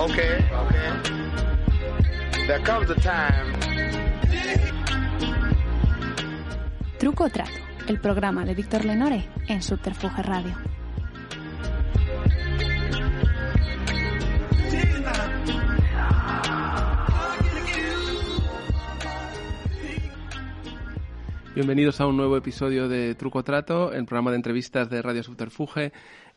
Okay, okay. There comes a time. Truco o Trato, el programa de Víctor Lenore en Subterfuge Radio. Bienvenidos a un nuevo episodio de Truco Trato, el programa de entrevistas de Radio Subterfuge.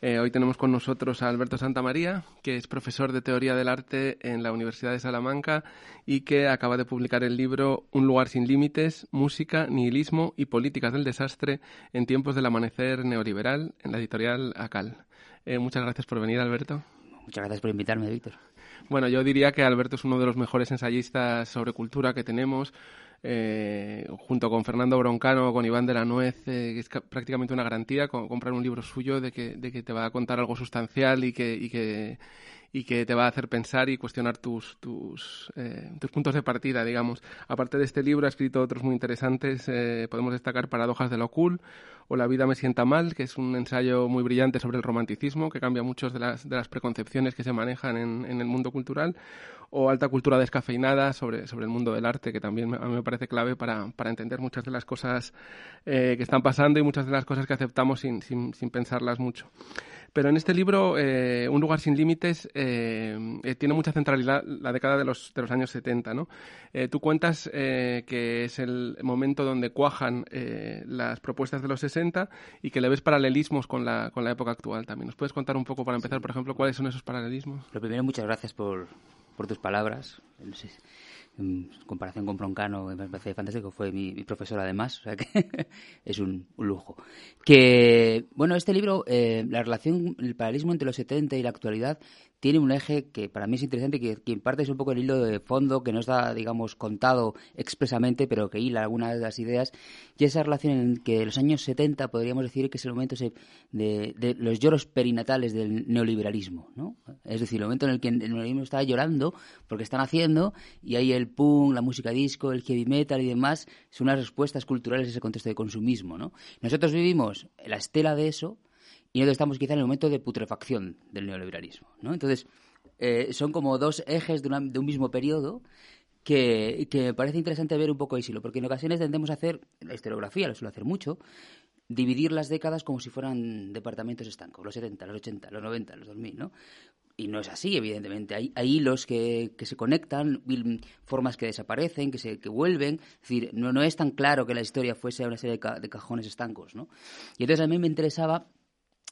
Eh, hoy tenemos con nosotros a Alberto Santamaría, que es profesor de Teoría del Arte en la Universidad de Salamanca y que acaba de publicar el libro Un lugar sin límites, música, nihilismo y políticas del desastre en tiempos del amanecer neoliberal en la editorial ACAL. Eh, muchas gracias por venir, Alberto. Muchas gracias por invitarme, Víctor. Bueno, yo diría que Alberto es uno de los mejores ensayistas sobre cultura que tenemos eh, junto con Fernando Broncano, con Iván de la Nuez, eh, que es prácticamente una garantía comprar un libro suyo de que, de que te va a contar algo sustancial y que, y que, y que te va a hacer pensar y cuestionar tus, tus, eh, tus puntos de partida, digamos. Aparte de este libro, ha escrito otros muy interesantes. Eh, podemos destacar Paradojas de lo Cool o La vida me sienta mal, que es un ensayo muy brillante sobre el romanticismo, que cambia muchas de las, de las preconcepciones que se manejan en, en el mundo cultural o alta cultura descafeinada sobre, sobre el mundo del arte, que también a mí me parece clave para, para entender muchas de las cosas eh, que están pasando y muchas de las cosas que aceptamos sin, sin, sin pensarlas mucho. Pero en este libro, eh, Un lugar sin límites, eh, eh, tiene mucha centralidad la década de los, de los años 70. ¿no? Eh, tú cuentas eh, que es el momento donde cuajan eh, las propuestas de los 60 y que le ves paralelismos con la, con la época actual también. ¿Nos puedes contar un poco, para empezar, por ejemplo, cuáles son esos paralelismos? Lo primero, muchas gracias por, por tus palabras. En comparación con Broncano, me parece fantástico. Fue mi, mi profesor, además, o sea que es un, un, lujo. Que, bueno, este libro, eh, la relación, el paralelismo entre los 70 y la actualidad, tiene un eje que para mí es interesante, que, que en parte es un poco el hilo de fondo, que no está, digamos, contado expresamente, pero que hila algunas de las ideas, y esa relación en que los años 70 podríamos decir que es el momento de, los lloros perinatales del neoliberalismo, ¿no? Es decir, el momento en el que el neoliberalismo está llorando porque están haciendo, y ahí el punk, la música disco, el heavy metal y demás, son unas respuestas culturales a ese contexto de consumismo, ¿no? Nosotros vivimos la estela de eso, y nosotros estamos quizá en el momento de putrefacción del neoliberalismo. ¿no? Entonces, eh, son como dos ejes de, una, de un mismo periodo que, que, me parece interesante ver un poco el silo, porque en ocasiones tendemos a hacer, la historiografía lo suele hacer mucho, dividir las décadas como si fueran departamentos estancos, los 70, los 80, los 90, los 2000, ¿no? Y no es así, evidentemente. Hay, hay hilos que, que, se conectan, formas que desaparecen, que, se, que vuelven. Es decir, no, no es tan claro que la historia fuese una serie de, ca, de cajones estancos, ¿no? Y entonces a mí me interesaba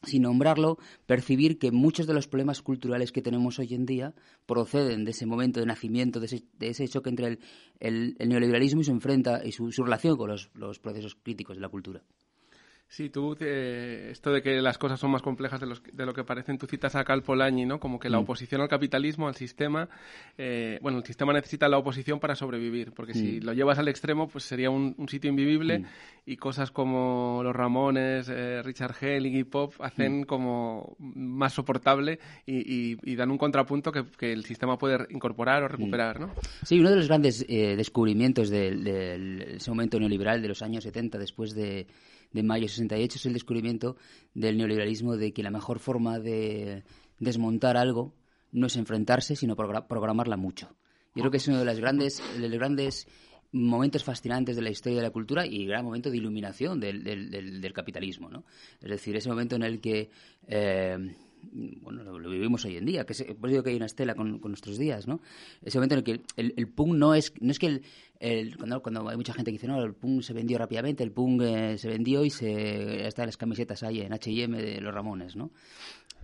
sin nombrarlo, percibir que muchos de los problemas culturales que tenemos hoy en día proceden de ese momento de nacimiento, de ese, de ese choque entre el, el, neoliberalismo y su enfrenta y su, su relación con los procesos críticos de la cultura. Sí, tú, eh, esto de que las cosas son más complejas de, los, de, lo que parecen, tú citas a Cal Polanyi, ¿no? Como que la oposición al capitalismo, al sistema, eh, bueno, el sistema necesita la oposición para sobrevivir, porque mm. si lo llevas al extremo, pues sería un, un sitio invivible mm. y cosas como los Ramones, eh, Richard Hell, Iggy Pop hacen mm. como más soportable y, y, y dan un contrapunto que, que, el sistema puede incorporar o recuperar, ¿no? Sí, uno de los grandes eh, descubrimientos de, de, de, ese momento neoliberal de los años 70, después de de mayo 68 es el descubrimiento del neoliberalismo de que la mejor forma de desmontar algo no es enfrentarse, sino programarla mucho. Yo creo que es uno de los grandes, de los grandes momentos fascinantes de la historia de la cultura y gran momento de iluminación del, del capitalismo. ¿no? Es decir, ese momento en el que eh, bueno, lo, vivimos hoy en día, que es, por eso digo que hay una estela con, con, nuestros días, ¿no? Ese momento en el que el, punk no es, no es que el, el, cuando, cuando, hay mucha gente que dice, no, el punk se vendió rápidamente, el punk eh, se vendió y se, está en las camisetas ahí en H&M de los Ramones, ¿no?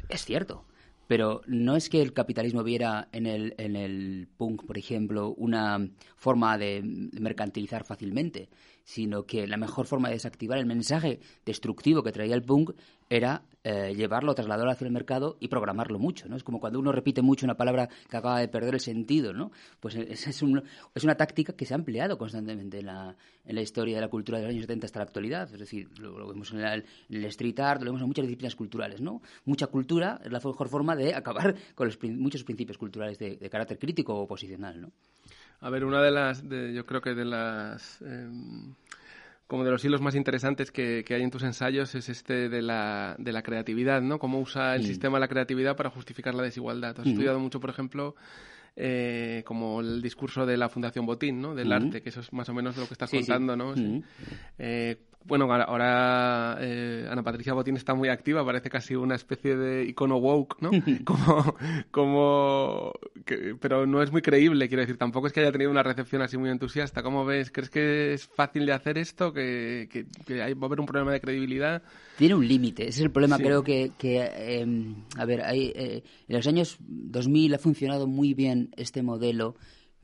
Es cierto, pero no es que el capitalismo viera en el, en el punk, por ejemplo, una forma de mercantilizar fácilmente, sino que la mejor forma de desactivar el mensaje destructivo que traía el punk era eh, llevarlo, trasladarlo hacia el mercado y programarlo mucho, ¿no? Es como cuando uno repite mucho una palabra que acaba de perder el sentido, ¿no? Pues es, es, un, es una táctica que se ha empleado constantemente en la, en la, historia de la cultura de los años 70 hasta la actualidad, es decir, lo, vemos en, la, el street art, lo vemos en muchas disciplinas culturales, ¿no? Mucha cultura es la mejor forma de acabar con los, muchos principios culturales de, carácter crítico o oposicional, ¿no? A ver, una de las, de, yo creo que de las... Eh como de los hilos más interesantes que, hay en tus ensayos es este de la, de la creatividad, ¿no? Cómo usa el sistema la creatividad para justificar la desigualdad. Has estudiado mucho, por ejemplo, eh, como el discurso de la Fundación Botín, ¿no? Del arte, que eso es más o menos lo que estás contando, ¿no? Eh, bueno, ahora eh, Ana Patricia Botín está muy activa, parece casi una especie de icono woke, ¿no? como, como pero no es muy creíble, quiero decir, tampoco es que haya tenido una recepción así muy entusiasta. ¿Cómo ves? ¿Crees que es fácil de hacer esto? ¿Que, que, hay, va a haber un problema de credibilidad? Tiene un límite, ese es el problema, creo que, que em, a ver, hay, eh, en los años 2000 ha funcionado muy bien este modelo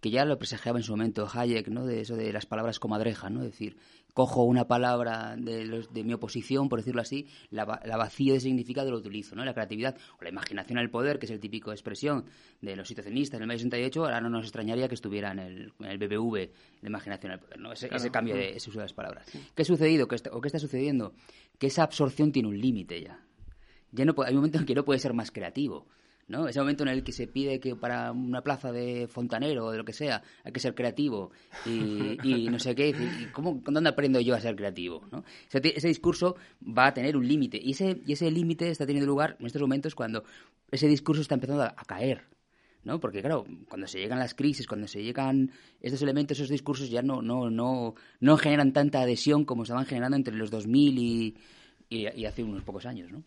que ya lo presagiaba en su momento Hayek, ¿no? De eso de las palabras comadreja, ¿no? Es decir, cojo una palabra de, de mi oposición, por decirlo así, la, vacío de significado lo utilizo, ¿no? La creatividad o la imaginación al poder, que es el típico expresión de los situacionistas en el medio 68, ahora no nos extrañaría que estuviera en el, en el BBV, la imaginación al poder, ¿no? Ese, cambio de ese uso de las palabras. ¿Qué ha sucedido? ¿Qué ¿O qué está sucediendo? Que esa absorción tiene un límite ya. Ya no, hay un momento en que no puede ser más creativo. ¿No? Ese momento en el que se pide que para una plaza de fontanero o de lo que sea hay que ser creativo y, no sé qué, ¿cómo, ¿dónde aprendo yo a ser creativo? ¿no? Ese, discurso va a tener un límite y ese, y ese límite está teniendo lugar en estos momentos cuando ese discurso está empezando a, caer. ¿no? Porque claro, cuando se llegan las crisis, cuando se llegan estos elementos, esos discursos ya no, no, no, no generan tanta adhesión como estaban generando entre los 2000 y, y, y hace unos pocos años, ¿no?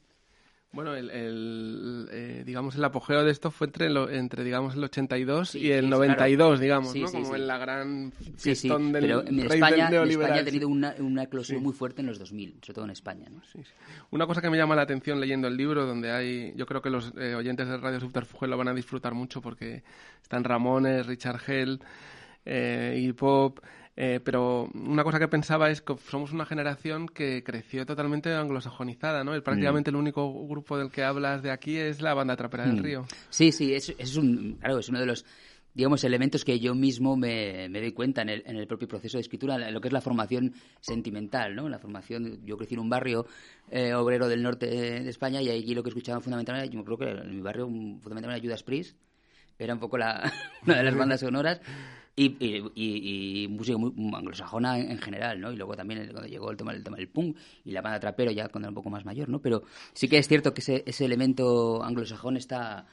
Bueno, el, eh, digamos el apogeo de esto fue entre entre digamos el 82 y el 92, digamos, ¿no? Como en la gran fiestón del Pero en España, España ha tenido una, una eclosión muy fuerte en los 2000, sobre todo en España, ¿no? Una cosa que me llama la atención leyendo el libro, donde hay, yo creo que los eh, oyentes de Radio Subterfuge lo van a disfrutar mucho porque están Ramones, Richard Hell, eh, Pop, eh, pero una cosa que pensaba es que somos una generación que creció totalmente anglosajonizada, ¿no? prácticamente mm. el único grupo del que hablas de aquí es la banda Trapera del mm. Río. Sí, sí, es, es, un, claro, es uno de los digamos, elementos que yo mismo me, me doy cuenta en el, en el, propio proceso de escritura, lo que es la formación sentimental, ¿no? La formación, yo crecí en un barrio eh, obrero del norte de España y allí lo que escuchaba fundamentalmente, yo creo que en mi barrio fundamentalmente Judas Priest, era un poco la, una de las bandas sonoras y, y, y, música muy anglosajona en, general, ¿no? Y luego también cuando llegó el tema, el tema del punk y la banda trapero ya cuando era un poco más mayor, ¿no? Pero sí que es cierto que ese, ese elemento anglosajón está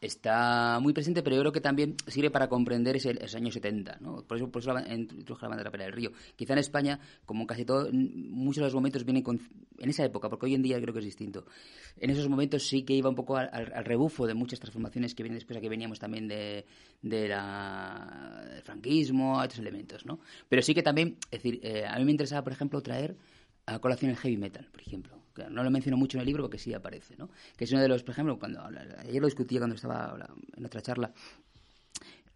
está muy presente, pero yo creo que también sirve para comprender ese, ese año 70, ¿no? Por eso, por eso la, la banda Trapera del Río. Quizá en España, como casi todo, muchos de los momentos vienen con, en esa época, porque hoy en día creo que es distinto. En esos momentos sí que iba un poco al, rebufo de muchas transformaciones que vienen después, a que veníamos también de, de la, del franquismo, a otros elementos, ¿no? Pero sí que también, es decir, eh, a mí me interesaba, por ejemplo, traer a colación el heavy metal, por ejemplo. No lo menciono mucho en el libro porque sí aparece, ¿no? Que es uno de los, por ejemplo, cuando ayer lo discutía cuando estaba en otra charla.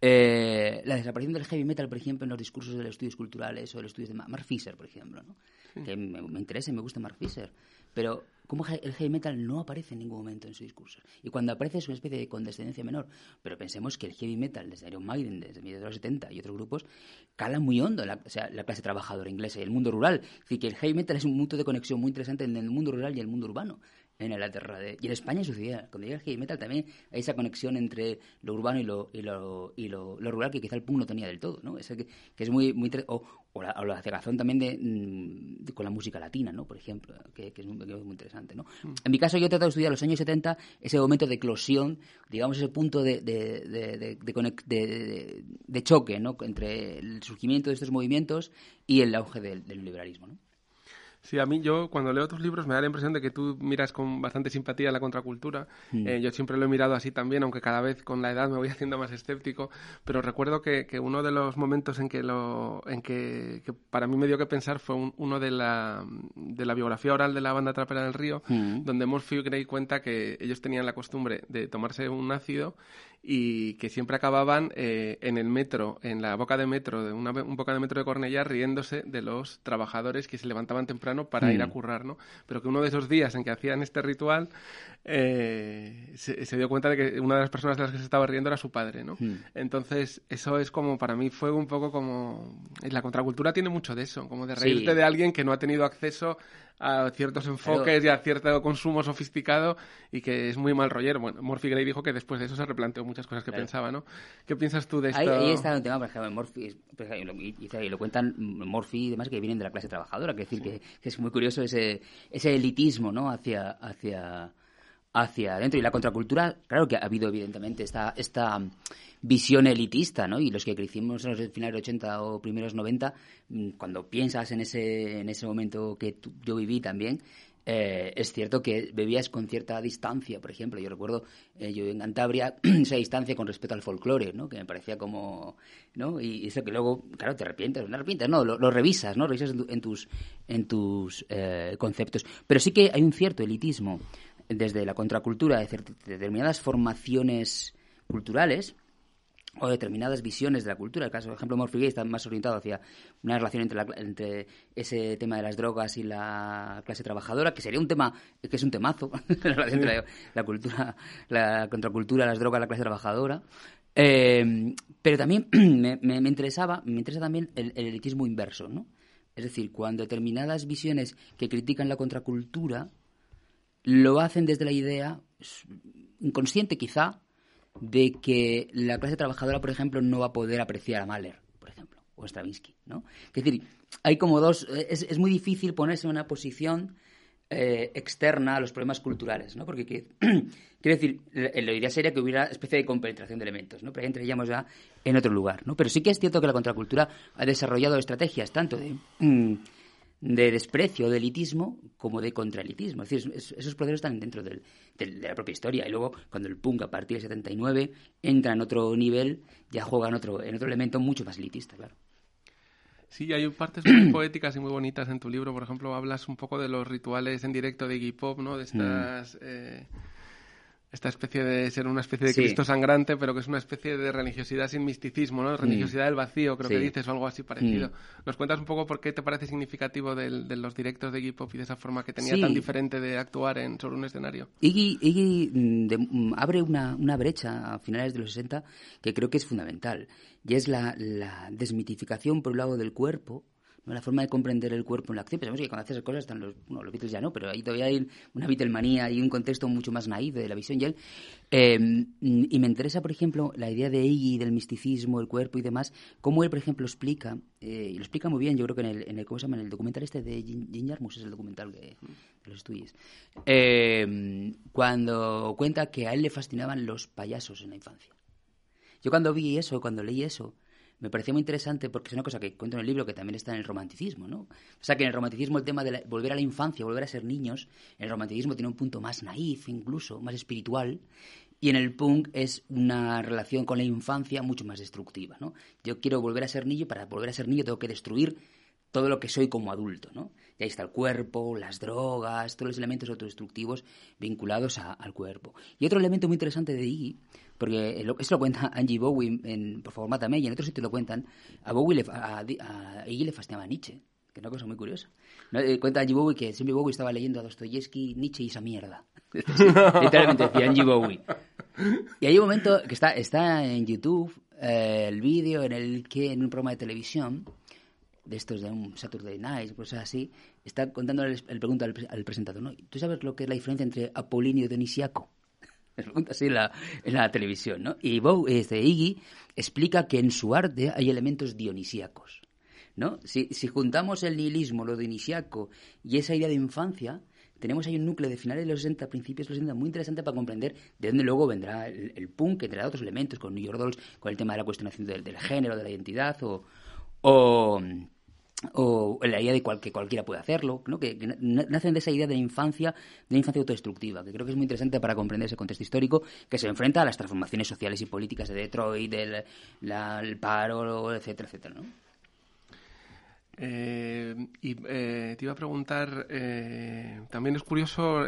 Eh, la desaparición del heavy metal, por ejemplo, en los discursos de los estudios culturales o de los estudios de Mark Fisher, por ejemplo, ¿no? Que me, me, interesa y me gusta Mark Fisher. Pero como el heavy metal no aparece en ningún momento en su discurso. Y cuando aparece es una especie de condescendencia menor. Pero pensemos que el heavy metal, desde Iron Maiden, desde mediados de los 70 y otros grupos, cala muy hondo la, o sea, la clase trabajadora inglesa y el mundo rural. Es decir, que el heavy metal es un punto de conexión muy interesante entre el mundo rural y el mundo urbano en Inglaterra. De, y en España sucedía. Cuando llega el heavy metal también hay esa conexión entre lo urbano y lo, y lo, y lo, rural que quizá el punk no tenía del todo. ¿no? Que, que, es muy... muy o, o, la, o la cegazón también mm, de, con la música latina, ¿no? por ejemplo, que, que, es, muy, interesante. ¿no? Mm. En mi caso yo he tratado de estudiar los años 70, ese momento de eclosión, digamos ese punto de, de, de, de, de choque ¿no? entre el surgimiento de estos movimientos y el auge del, del liberalismo. ¿no? Sí, a mí yo cuando leo tus libros me da la impresión de que tú miras con bastante simpatía la contracultura. Mm. Eh, yo siempre lo he mirado así también, aunque cada vez con la edad me voy haciendo más escéptico. Pero recuerdo que, que uno de los momentos en que lo, en que, para mí me dio que pensar fue uno de la, de la biografía oral de la banda Trapera del Río, mm. donde Murphy Gray cuenta que ellos tenían la costumbre de tomarse un ácido y que siempre acababan eh, en el metro, en la boca de metro, de una, un boca de metro de Cornellá, riéndose de los trabajadores que se levantaban temprano para ir a mm. currar, ¿no? Pero que uno de esos días en que hacían este ritual eh, se, dio cuenta de que una de las personas de las que se estaba riendo era su padre, ¿no? Mm. Entonces, eso es como, para mí fue un poco como... La contracultura tiene mucho de eso, como de reírte de alguien que no ha tenido acceso a ciertos enfoques y a cierto consumo sofisticado y que es muy mal rollero. Bueno, Morphy Gray dijo que después de eso se replanteó muchas cosas que pensaba, ¿no? ¿Qué piensas tú de esto? Ahí, está un tema, por ejemplo, Morphy, y, lo cuentan Morphy y demás que vienen de la clase trabajadora, que decir que, es muy curioso ese, ese elitismo, ¿no? Hacia, hacia, hacia adentro. Y la contracultura, claro que ha habido evidentemente esta, esta visión elitista, ¿no? Y los que crecimos en los finales de 80 o primeros 90, mm, cuando piensas en ese, en ese momento que yo viví también, eh, es cierto que bebías con cierta distancia, por ejemplo. Yo recuerdo, eh, yo en Cantabria, esa distancia con respecto al folclore, ¿no? Que me parecía como, ¿no? Y eso que luego, claro, te arrepientes, no arrepientes, no, lo, revisas, ¿no? Revisas en, tus, en tus eh, conceptos. Pero sí que hay un cierto elitismo desde la contracultura de determinadas formaciones culturales o determinadas visiones de la cultura. El caso, por ejemplo, Morphy está más orientado hacia una relación entre, entre ese tema de las drogas y la clase trabajadora, que sería un tema, que es un temazo, la relación entre la, cultura, la contracultura, las drogas, la clase trabajadora. Eh, pero también me, me, interesaba, me interesa también el, el, elitismo inverso, ¿no? Es decir, cuando determinadas visiones que critican la contracultura lo hacen desde la idea, inconsciente quizá, de que la clase trabajadora, por ejemplo, no va a poder apreciar a Mahler, por ejemplo, o a Stravinsky, ¿no? Es decir, hay como dos... Es, es muy difícil ponerse en una posición eh, externa a los problemas culturales, ¿no? Porque quiero decir, la idea sería que hubiera especie de compenetración de elementos, ¿no? Pero ahí entraríamos ya en otro lugar, ¿no? Pero sí que es cierto que la contracultura ha desarrollado estrategias tanto de... Mm, de desprecio, de elitismo, como de contraelitismo. Es decir, esos procesos están dentro del, de la propia historia. Y luego, cuando el punk, a partir del 79, entra en otro nivel, ya juega en otro, en otro elemento mucho más elitista, claro. Sí, hay partes muy poéticas y muy bonitas en tu libro. Por ejemplo, hablas un poco de los rituales en directo de Iggy Pop, ¿no? De estas... Mm. Eh, esta especie de ser una especie de Cristo sangrante, pero que es una especie de religiosidad sin misticismo, ¿no? Religiosidad del vacío, creo que dices, o algo así parecido. Mm. ¿Nos cuentas un poco por qué te parece significativo de los directos de Iggy Pop y de esa forma que tenía tan diferente de actuar en, sobre un escenario? Iggy, mm, mm, abre una, una, brecha a finales de los 60 que creo que es fundamental, y es la, la desmitificación, por un lado, del cuerpo, la forma de comprender el cuerpo en la acción. Pensamos que cuando haces esas cosas están los, bueno, los Beatles ya no, pero ahí todavía hay una Beatlemanía y un contexto mucho más naíve de la visión y él. Em, y me interesa, por ejemplo, la idea de Iggy, del misticismo, el cuerpo y demás, cómo él, por ejemplo, explica, eh, y lo explica muy bien, yo creo que en el, en el, ¿cómo se llama? En el documental este de Jim Jarmus, es el documental de, los estudios, em, cuando cuenta que a él le fascinaban los payasos en la infancia. Yo cuando vi eso, cuando leí eso, me pareció muy interesante porque es una cosa que cuento en el libro que también está en el romanticismo, ¿no? O sea, que en el romanticismo el tema de volver a la infancia, volver a ser niños, el romanticismo tiene un punto más naif incluso, más espiritual, y en el punk es una relación con la infancia mucho más destructiva, ¿no? Yo quiero volver a ser niño, para volver a ser niño tengo que destruir todo lo que soy como adulto, ¿no? Y ahí está el cuerpo, las drogas, todos los elementos autodestructivos vinculados a, al cuerpo. Y otro elemento muy interesante de Iggy porque eso lo cuenta Angie Bowie en Por favor, mátame, y en otro sitio lo cuentan. A Bowie le, a, a Iggy le fascinaba Nietzsche, que es una cosa muy curiosa. Eh, cuenta Angie Bowie que siempre Bowie estaba leyendo a Dostoyevsky, Nietzsche y esa mierda. literalmente decía Angie Bowie. Y hay un momento que está, está en YouTube eh, el vídeo en el que en un programa de televisión de estos de un Saturday Night, cosas así, está contando el, pregunta al, presentador, ¿no? ¿Tú sabes lo que es la diferencia entre Apolinio y Dionisiaco? así en la, en la televisión, ¿no? Y Bow, este, Iggy explica que en su arte hay elementos dionisíacos, ¿no? Si, si juntamos el nihilismo, lo dionisíaco y esa idea de infancia, tenemos ahí un núcleo de finales de los 60, principios de los 60, muy interesante para comprender de dónde luego vendrá el, punk, entre otros elementos, con New York Dolls, con el tema de la cuestionación del, del género, de la identidad, o, o o la idea de que cualquiera puede hacerlo, ¿no? que, nacen de esa idea de infancia, de infancia autodestructiva, que creo que es muy interesante para comprender ese contexto histórico que se enfrenta a las transformaciones sociales y políticas de Detroit, del el paro, etcétera, etcétera. ¿no? Eh, y eh, te iba a preguntar, eh, también es curioso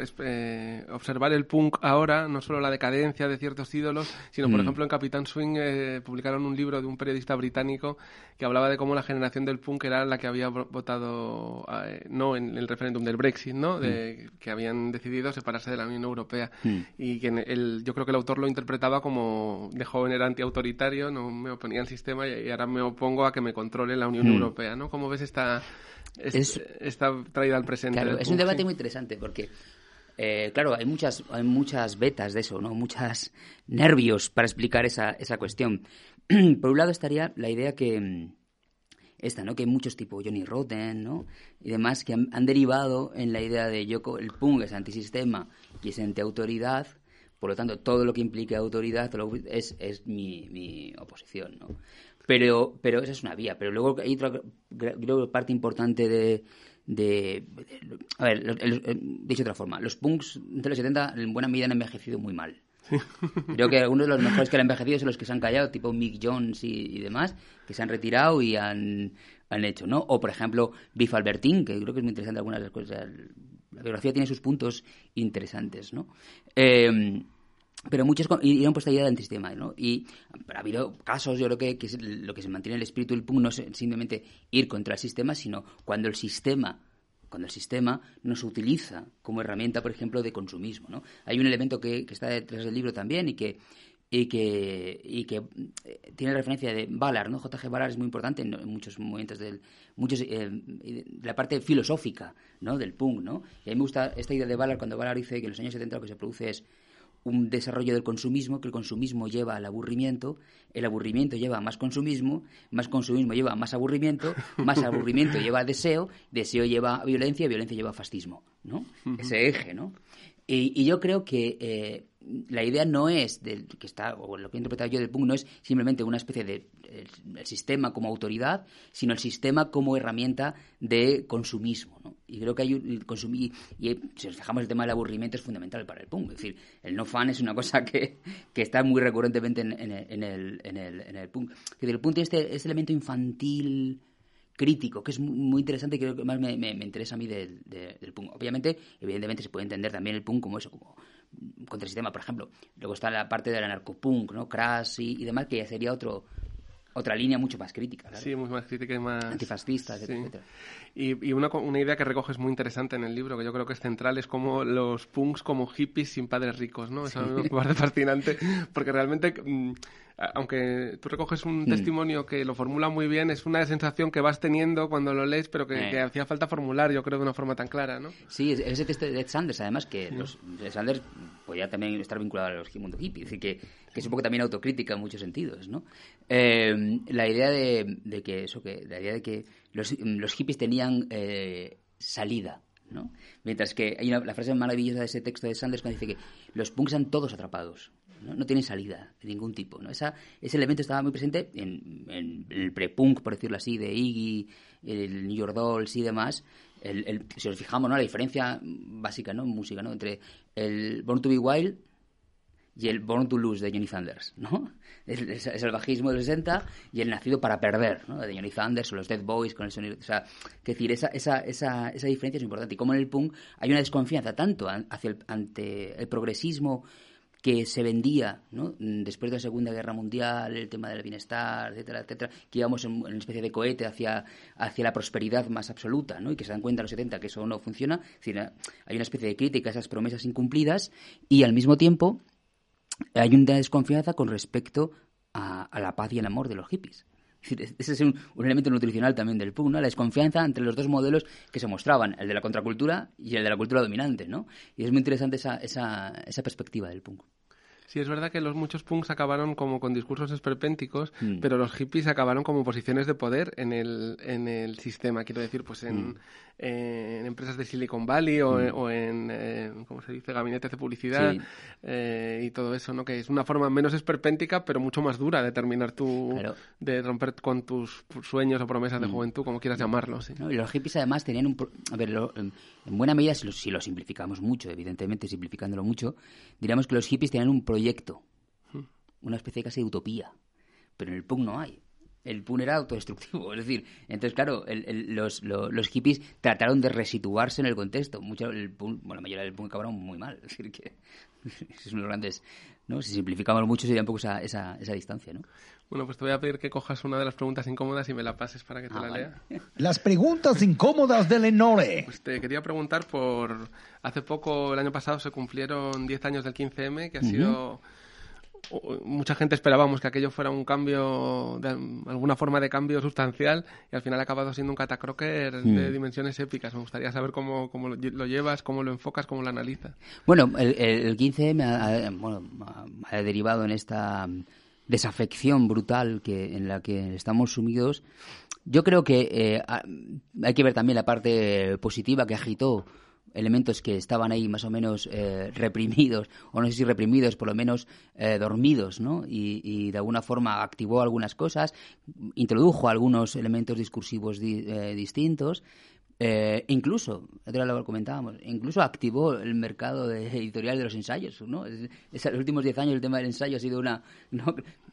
observar el punk ahora, no solo la decadencia de ciertos ídolos, sino, por mm. ejemplo, en Capitán Swing publicaron un libro de un periodista británico que hablaba de cómo la generación del punk era la que había votado no en el referéndum del Brexit, ¿no? De, mm. que habían decidido separarse de la Unión Europea. Mm. Y que el, yo creo que el autor lo interpretaba como de joven era antiautoritario, no me oponía al sistema y, ahora me opongo a que me controle la Unión Europea, ¿no? ¿Cómo ves esta, esta traída al presente? Claro, es un debate muy interesante porque eh, claro, hay muchas, hay muchas vetas de eso, ¿no? Muchas nervios para explicar esa, esa cuestión. Por un lado estaría la idea que mm, esta, ¿no? Que hay muchos tipo Johnny Rotten, ¿no? Y demás que han, derivado en la idea de yo el punk es antisistema y es antiautoridad, por lo tanto todo lo que implique autoridad es, es mi, mi oposición, ¿no? Pero, pero esa es una vía. Pero luego hay otra creo, parte importante de, de, a ver, dicho de otra forma, los punks de los 70 en buena medida han envejecido muy mal. Creo que algunos de los mejores que han envejecido son los que se han callado, tipo Mick Jones y, demás, que se han retirado y han, han, hecho, ¿no? O, por ejemplo, Biff Albertin, que creo que es muy interesante algunas de las cosas. La biografía tiene sus puntos interesantes, ¿no? Eh, pero muchos y han puesto idea del antisistema, ¿no? Y ha habido casos, yo creo que, que lo que se mantiene el espíritu del punk no es simplemente ir contra el sistema, sino cuando el sistema cuando el sistema no se utiliza como herramienta, por ejemplo, de consumismo, ¿no? Hay un elemento que, está detrás del libro también y que y que, y que eh, tiene referencia de Ballard, ¿no? J.G. Ballard es muy importante en, muchos momentos del muchos eh, la parte filosófica, ¿no? del punk, ¿no? Y a mí me gusta esta idea de Ballard cuando Ballard dice que en los años 70 lo que se produce es un desarrollo del consumismo, que el consumismo lleva al aburrimiento, el aburrimiento lleva a más consumismo, más consumismo lleva a más aburrimiento, más aburrimiento lleva a deseo, deseo lleva a violencia, violencia lleva a fascismo, ¿no? Ese eje, ¿no? Y, yo creo que eh, la idea no es, del, que está, o lo que he interpretado yo del punk, no es simplemente una especie de el, sistema como autoridad, sino el sistema como herramienta de consumismo. ¿no? Y creo que hay un consumir, y si nos fijamos el tema del aburrimiento es fundamental para el punk. Es decir, el no fan es una cosa que, que está muy recurrentemente en, en, el, en, el, en el punk. Que el punk tiene este, este elemento infantil crítico, que es muy interesante y creo que más me, me, interesa a mí del, del, punk. Obviamente, evidentemente se puede entender también el punk como eso, como contra el sistema, por ejemplo. Luego está la parte del anarcopunk, ¿no? Crash y, y demás, que ya sería otro otra línea mucho más crítica. Sí, mucho más crítica y más... Antifascista, etc. Y, y una, una, idea que recoges muy interesante en el libro, que yo creo que es central, es como los punks como hippies sin padres ricos, ¿no? Eso me parece fascinante, porque realmente... Mm, aunque tú recoges un mm. testimonio que lo formula muy bien, es una sensación que vas teniendo cuando lo lees, pero que, eh. hacía falta formular, yo creo, de una forma tan clara, ¿no? Sí, ese texto de Ed Sanders, además, que los, Ed Sanders podía también estar vinculado a los mundo hippie, es decir, que, que es un poco también autocrítica en muchos sentidos, ¿no? Eh, la idea de, de, que eso, que la idea de que los, los hippies tenían eh, salida, ¿no? Mientras que hay una, la frase maravillosa de ese texto de Sanders cuando dice que los punks están todos atrapados, no, tienen salida de ningún tipo. ¿no? Esa, ese elemento estaba muy presente en, el pre-punk, por decirlo así, de Iggy, el New York Dolls y demás. El, si nos fijamos, ¿no? la diferencia básica ¿no? en música ¿no? entre el Born to Be Wild y el Born to Lose de Johnny Thunders, ¿no? Es, el bajismo de los 60 y el Nacido para Perder, ¿no? De Johnny Thunders o los Dead Boys con el sonido... O sea, que decir, esa, esa, esa, esa diferencia es importante. Y como en el punk hay una desconfianza tanto hacia el, ante el progresismo que se vendía ¿no? después de la Segunda Guerra Mundial, el tema del bienestar, etcétera, etcétera, que íbamos en, una especie de cohete hacia, hacia la prosperidad más absoluta, ¿no? y que se dan cuenta en los 70 que eso no funciona. Hay una especie de crítica a esas promesas incumplidas y al mismo tiempo hay una desconfianza con respecto a, la paz y el amor de los hippies. Ese es un, elemento nutricional también del punk, ¿no? La desconfianza entre los dos modelos que se mostraban, el de la contracultura y el de la cultura dominante, ¿no? Y es muy interesante esa, esa, esa perspectiva del punk. Sí, es verdad que los muchos punks acabaron como con discursos esperpénticos, mm. pero los hippies acabaron como posiciones de poder en el, en el sistema. Quiero decir, pues en, mm. empresas de Silicon Valley o, mm. en, eh, ¿cómo se dice?, gabinetes de publicidad eh, y todo eso, ¿no? Que es una forma menos esperpéntica, pero mucho más dura de terminar tu... de romper con tus sueños o promesas de juventud, como quieras llamarlo, Y los hippies además tenían un... A ver, en buena medida, si lo, si lo simplificamos mucho, evidentemente simplificándolo mucho, diríamos que los hippies tenían un proyecto, una especie casi de utopía, pero en el punk no hay. El punk era autodestructivo, es decir, entonces claro, los, los, hippies trataron de resituarse en el contexto. Mucho el punk, bueno, la mayoría del punk acabaron muy mal, es decir, que es uno de los grandes, ¿no? Si simplificamos mucho sería un poco esa, esa, esa distancia, ¿no? Bueno, pues te voy a pedir que cojas una de las preguntas incómodas y me la pases para que te ah, la lea. Las preguntas incómodas de Lenore. Pues te quería preguntar por... Hace poco, el año pasado, se cumplieron 10 años del 15M, que ha sido mucha gente esperábamos que aquello fuera un cambio, de alguna forma de cambio sustancial y al final ha acabado siendo un catacroker de Mm. dimensiones épicas. Me gustaría saber cómo, cómo lo, llevas, cómo lo enfocas, cómo lo analizas. Bueno, el, el 15M ha, ha- bueno, ha derivado en esta desafección brutal que en la que estamos sumidos. Yo creo que eh, ha- hay que ver también la parte positiva que agitó elementos que estaban ahí más o menos eh, reprimidos, o no sé si reprimidos, por lo menos eh, dormidos, ¿no? Y, y de alguna forma activó algunas cosas, introdujo algunos elementos discursivos di- eh, distintos, eh, incluso, ahora lo comentábamos, incluso activó el mercado de- editorial de los ensayos, ¿no? Es, es- en los últimos 10 años el tema del ensayo ha sido una... No,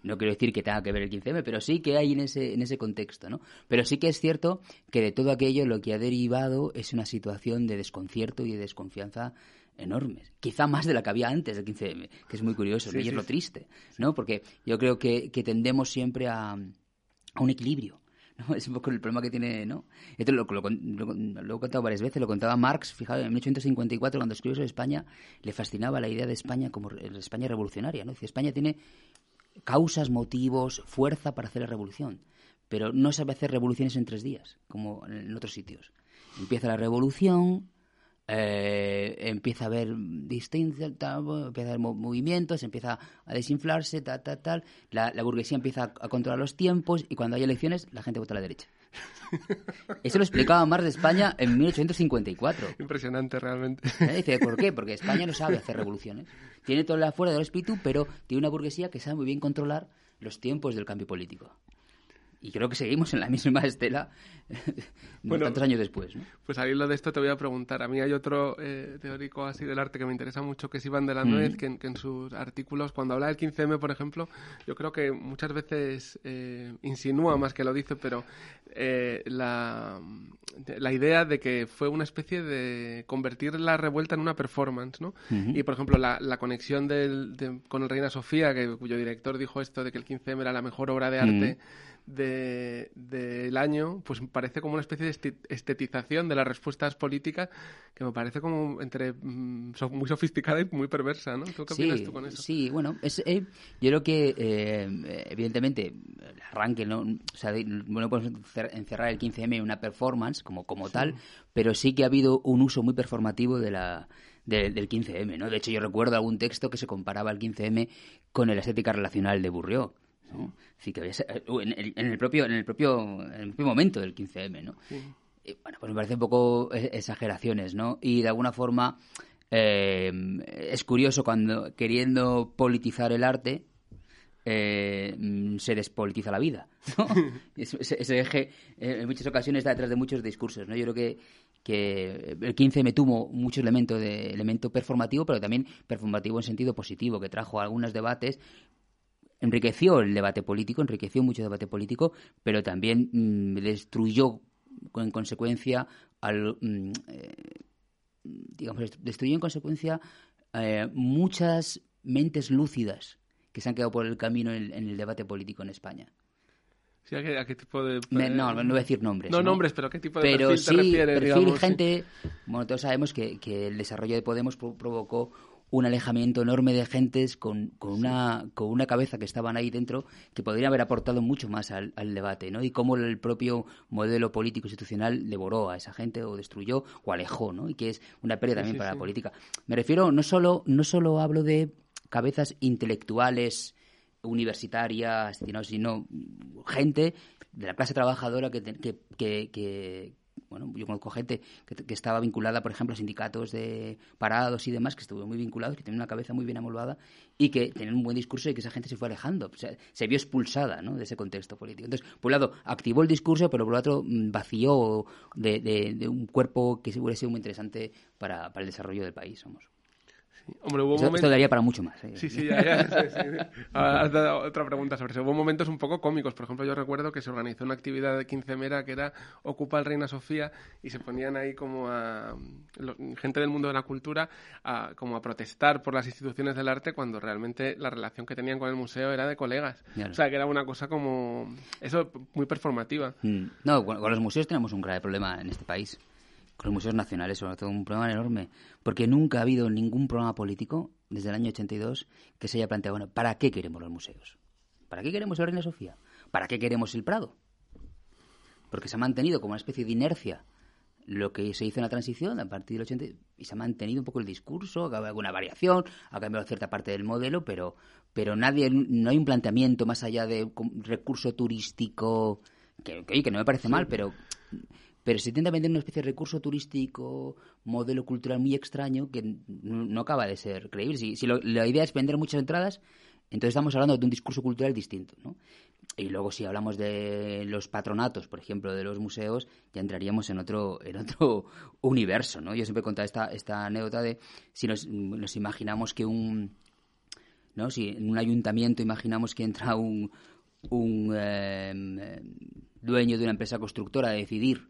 no quiero decir que tenga que ver el 15M, pero sí que hay en ese, en ese contexto, ¿no? Pero sí que es cierto que de todo aquello lo que ha derivado es una situación de desconcierto y de desconfianza enormes. Quizá más de la que había antes del 15M, que es muy curioso, ¿no? y es lo triste, ¿no? Porque yo creo que, que tendemos siempre a, a un equilibrio. Es un poco el problema que tiene, ¿no? Esto lo, lo, lo- lo he contado varias veces, lo contaba Marx, fijaos, en 1854, cuando escribió sobre España, le fascinaba la idea de España como España revolucionaria, ¿no? Dice, España tiene causas, motivos, fuerza para hacer la revolución, pero no sabe hacer revoluciones en tres días, como en otros sitios. Empieza la revolución, eh, empieza a haber distintos, tal, empieza a haber mo- movimientos, empieza a desinflarse, tal, tal, tal. La, la burguesía empieza a, a controlar los tiempos y cuando hay elecciones la gente vota a la derecha. Eso lo explicaba Marx de España en 1854. Impresionante realmente. ¿Eh? Dice, ¿por qué? Porque España no sabe hacer revoluciones. Tiene toda la fuerza del espíritu, pero tiene una burguesía que sabe muy bien controlar los tiempos del cambio político. Y creo que seguimos en la misma estela Bueno, tantos años después. ¿no? Pues al hilo de esto te voy a preguntar. A mí hay otro eh, teórico así del arte que me interesa mucho, que es Iván de la Nuez, que, en, que en sus artículos, cuando habla del 15M, por ejemplo, yo creo que muchas veces eh, insinúa más que lo dice, pero eh, la, la idea de que fue una especie de convertir la revuelta en una performance, ¿no? Y, por ejemplo, la, la conexión del, de- con el Reina Sofía, que, cuyo director dijo esto de que el 15M era la mejor obra de arte de- del año, pues parece como una especie de estetización de las respuestas políticas que me parece como entre mm, muy sofisticada y muy perversa, ¿no? ¿Tú qué opinas tú con eso? Sí, bueno, es, eh, yo creo que eh, evidentemente el arranque, ¿no? O sea, no podemos encer- encerrar el 15M en una performance como, como tal, pero sí que ha habido un uso muy performativo de la de- del 15M, ¿no? De hecho, yo recuerdo algún texto que se comparaba al 15M con la estética relacional de Bourriot. ¿No? Así que eh, en, el, en el propio en el propio en el propio momento del 15M, ¿no? Y, bueno, pues me parece un poco eh, exageraciones, ¿no? Y de alguna forma eh, es curioso cuando queriendo politizar el arte eh, mm, se despolitiza la vida, ¿no? Es- ese, ese eje en muchas ocasiones está detrás de muchos discursos, ¿no? Yo creo que, que el 15 me tuvo mucho elemento de elemento performativo, pero también performativo en sentido positivo, que trajo algunos debates enriqueció el debate político, enriqueció mucho el debate político, pero también mm, destruyó en consecuencia al mm, eh, digamos est- destruyó en consecuencia eh, muchas mentes lúcidas que se han quedado por el camino en, en el debate político en España. Sí, ¿a, qué, a qué tipo de...? Me- no, no voy a decir nombres. No, nombres, pero ¿qué tipo de pero perfil te sí, refieres, perfil digamos? Sí. gente. Bueno, todos sabemos que, que el desarrollo de Podemos pro- provocó un alejamiento enorme de gentes con, con, una, con una cabeza que estaban ahí dentro que podrían haber aportado mucho más al, al debate, ¿no? Y cómo el propio modelo político institucional devoró a esa gente o destruyó o alejó, ¿no? Y que es una pérdida también sí, para sí. la política. Me refiero, no solo, no solo hablo de cabezas intelectuales universitarias, sino, sino gente de la clase trabajadora que, que- que- bueno, yo conozco gente que, que estaba vinculada, por ejemplo, a sindicatos de parados y demás, que estuvieron muy vinculados, que tenían una cabeza muy bien amoldada y que tenían un buen discurso y que esa gente se fue alejando, o sea, se vio expulsada ¿no? de ese contexto político. Entonces, por un lado, activó el discurso, pero por otro, mm, vació de, de- de un cuerpo que hubiera sido muy interesante para, para el desarrollo del país, vamos. Hombre, hubo Esto, daría para mucho más. ¿eh? Sí, sí, ya, sí, has dado otra pregunta sobre eso. Hubo momentos un poco cómicos. Por ejemplo, yo recuerdo que se organizó una actividad de 15 mera que era Ocupa el Reina Sofía y se ponían ahí como a lo- gente del mundo de la cultura a, como a protestar por las instituciones del arte cuando realmente la relación que tenían con el museo era de colegas. Claro. O sea, que era una cosa como... Eso, muy performativa. Mm. No, con, con los museos tenemos un grave problema en este país. Con los museos nacionales, sobre todo un problema enorme, porque nunca ha habido ningún programa político desde el año 82 que se haya planteado, bueno, ¿para qué queremos los museos? ¿Para qué queremos el Reina Sofía? ¿Para qué queremos el Prado? Porque se ha mantenido como una especie de inercia lo que se hizo en la transición a partir del 80 y se ha mantenido un poco el discurso, ha habido alguna variación, ha cambiado cierta parte del modelo, pero, pero nadie, no hay un planteamiento más allá de recurso turístico, que, que, que no me parece mal, pero pero se intenta vender una especie de recurso turístico, modelo cultural muy extraño que no, acaba de ser creíble. Si, la idea es vender muchas entradas, entonces estamos hablando de un discurso cultural distinto, ¿no? Y luego si hablamos de los patronatos, por ejemplo, de los museos, ya entraríamos en otro, en otro universo, ¿no? Yo siempre he contado esta, esta anécdota de si nos, imaginamos que un... ¿no? Si en un ayuntamiento imaginamos que entra un, un eh, dueño de una empresa constructora a decidir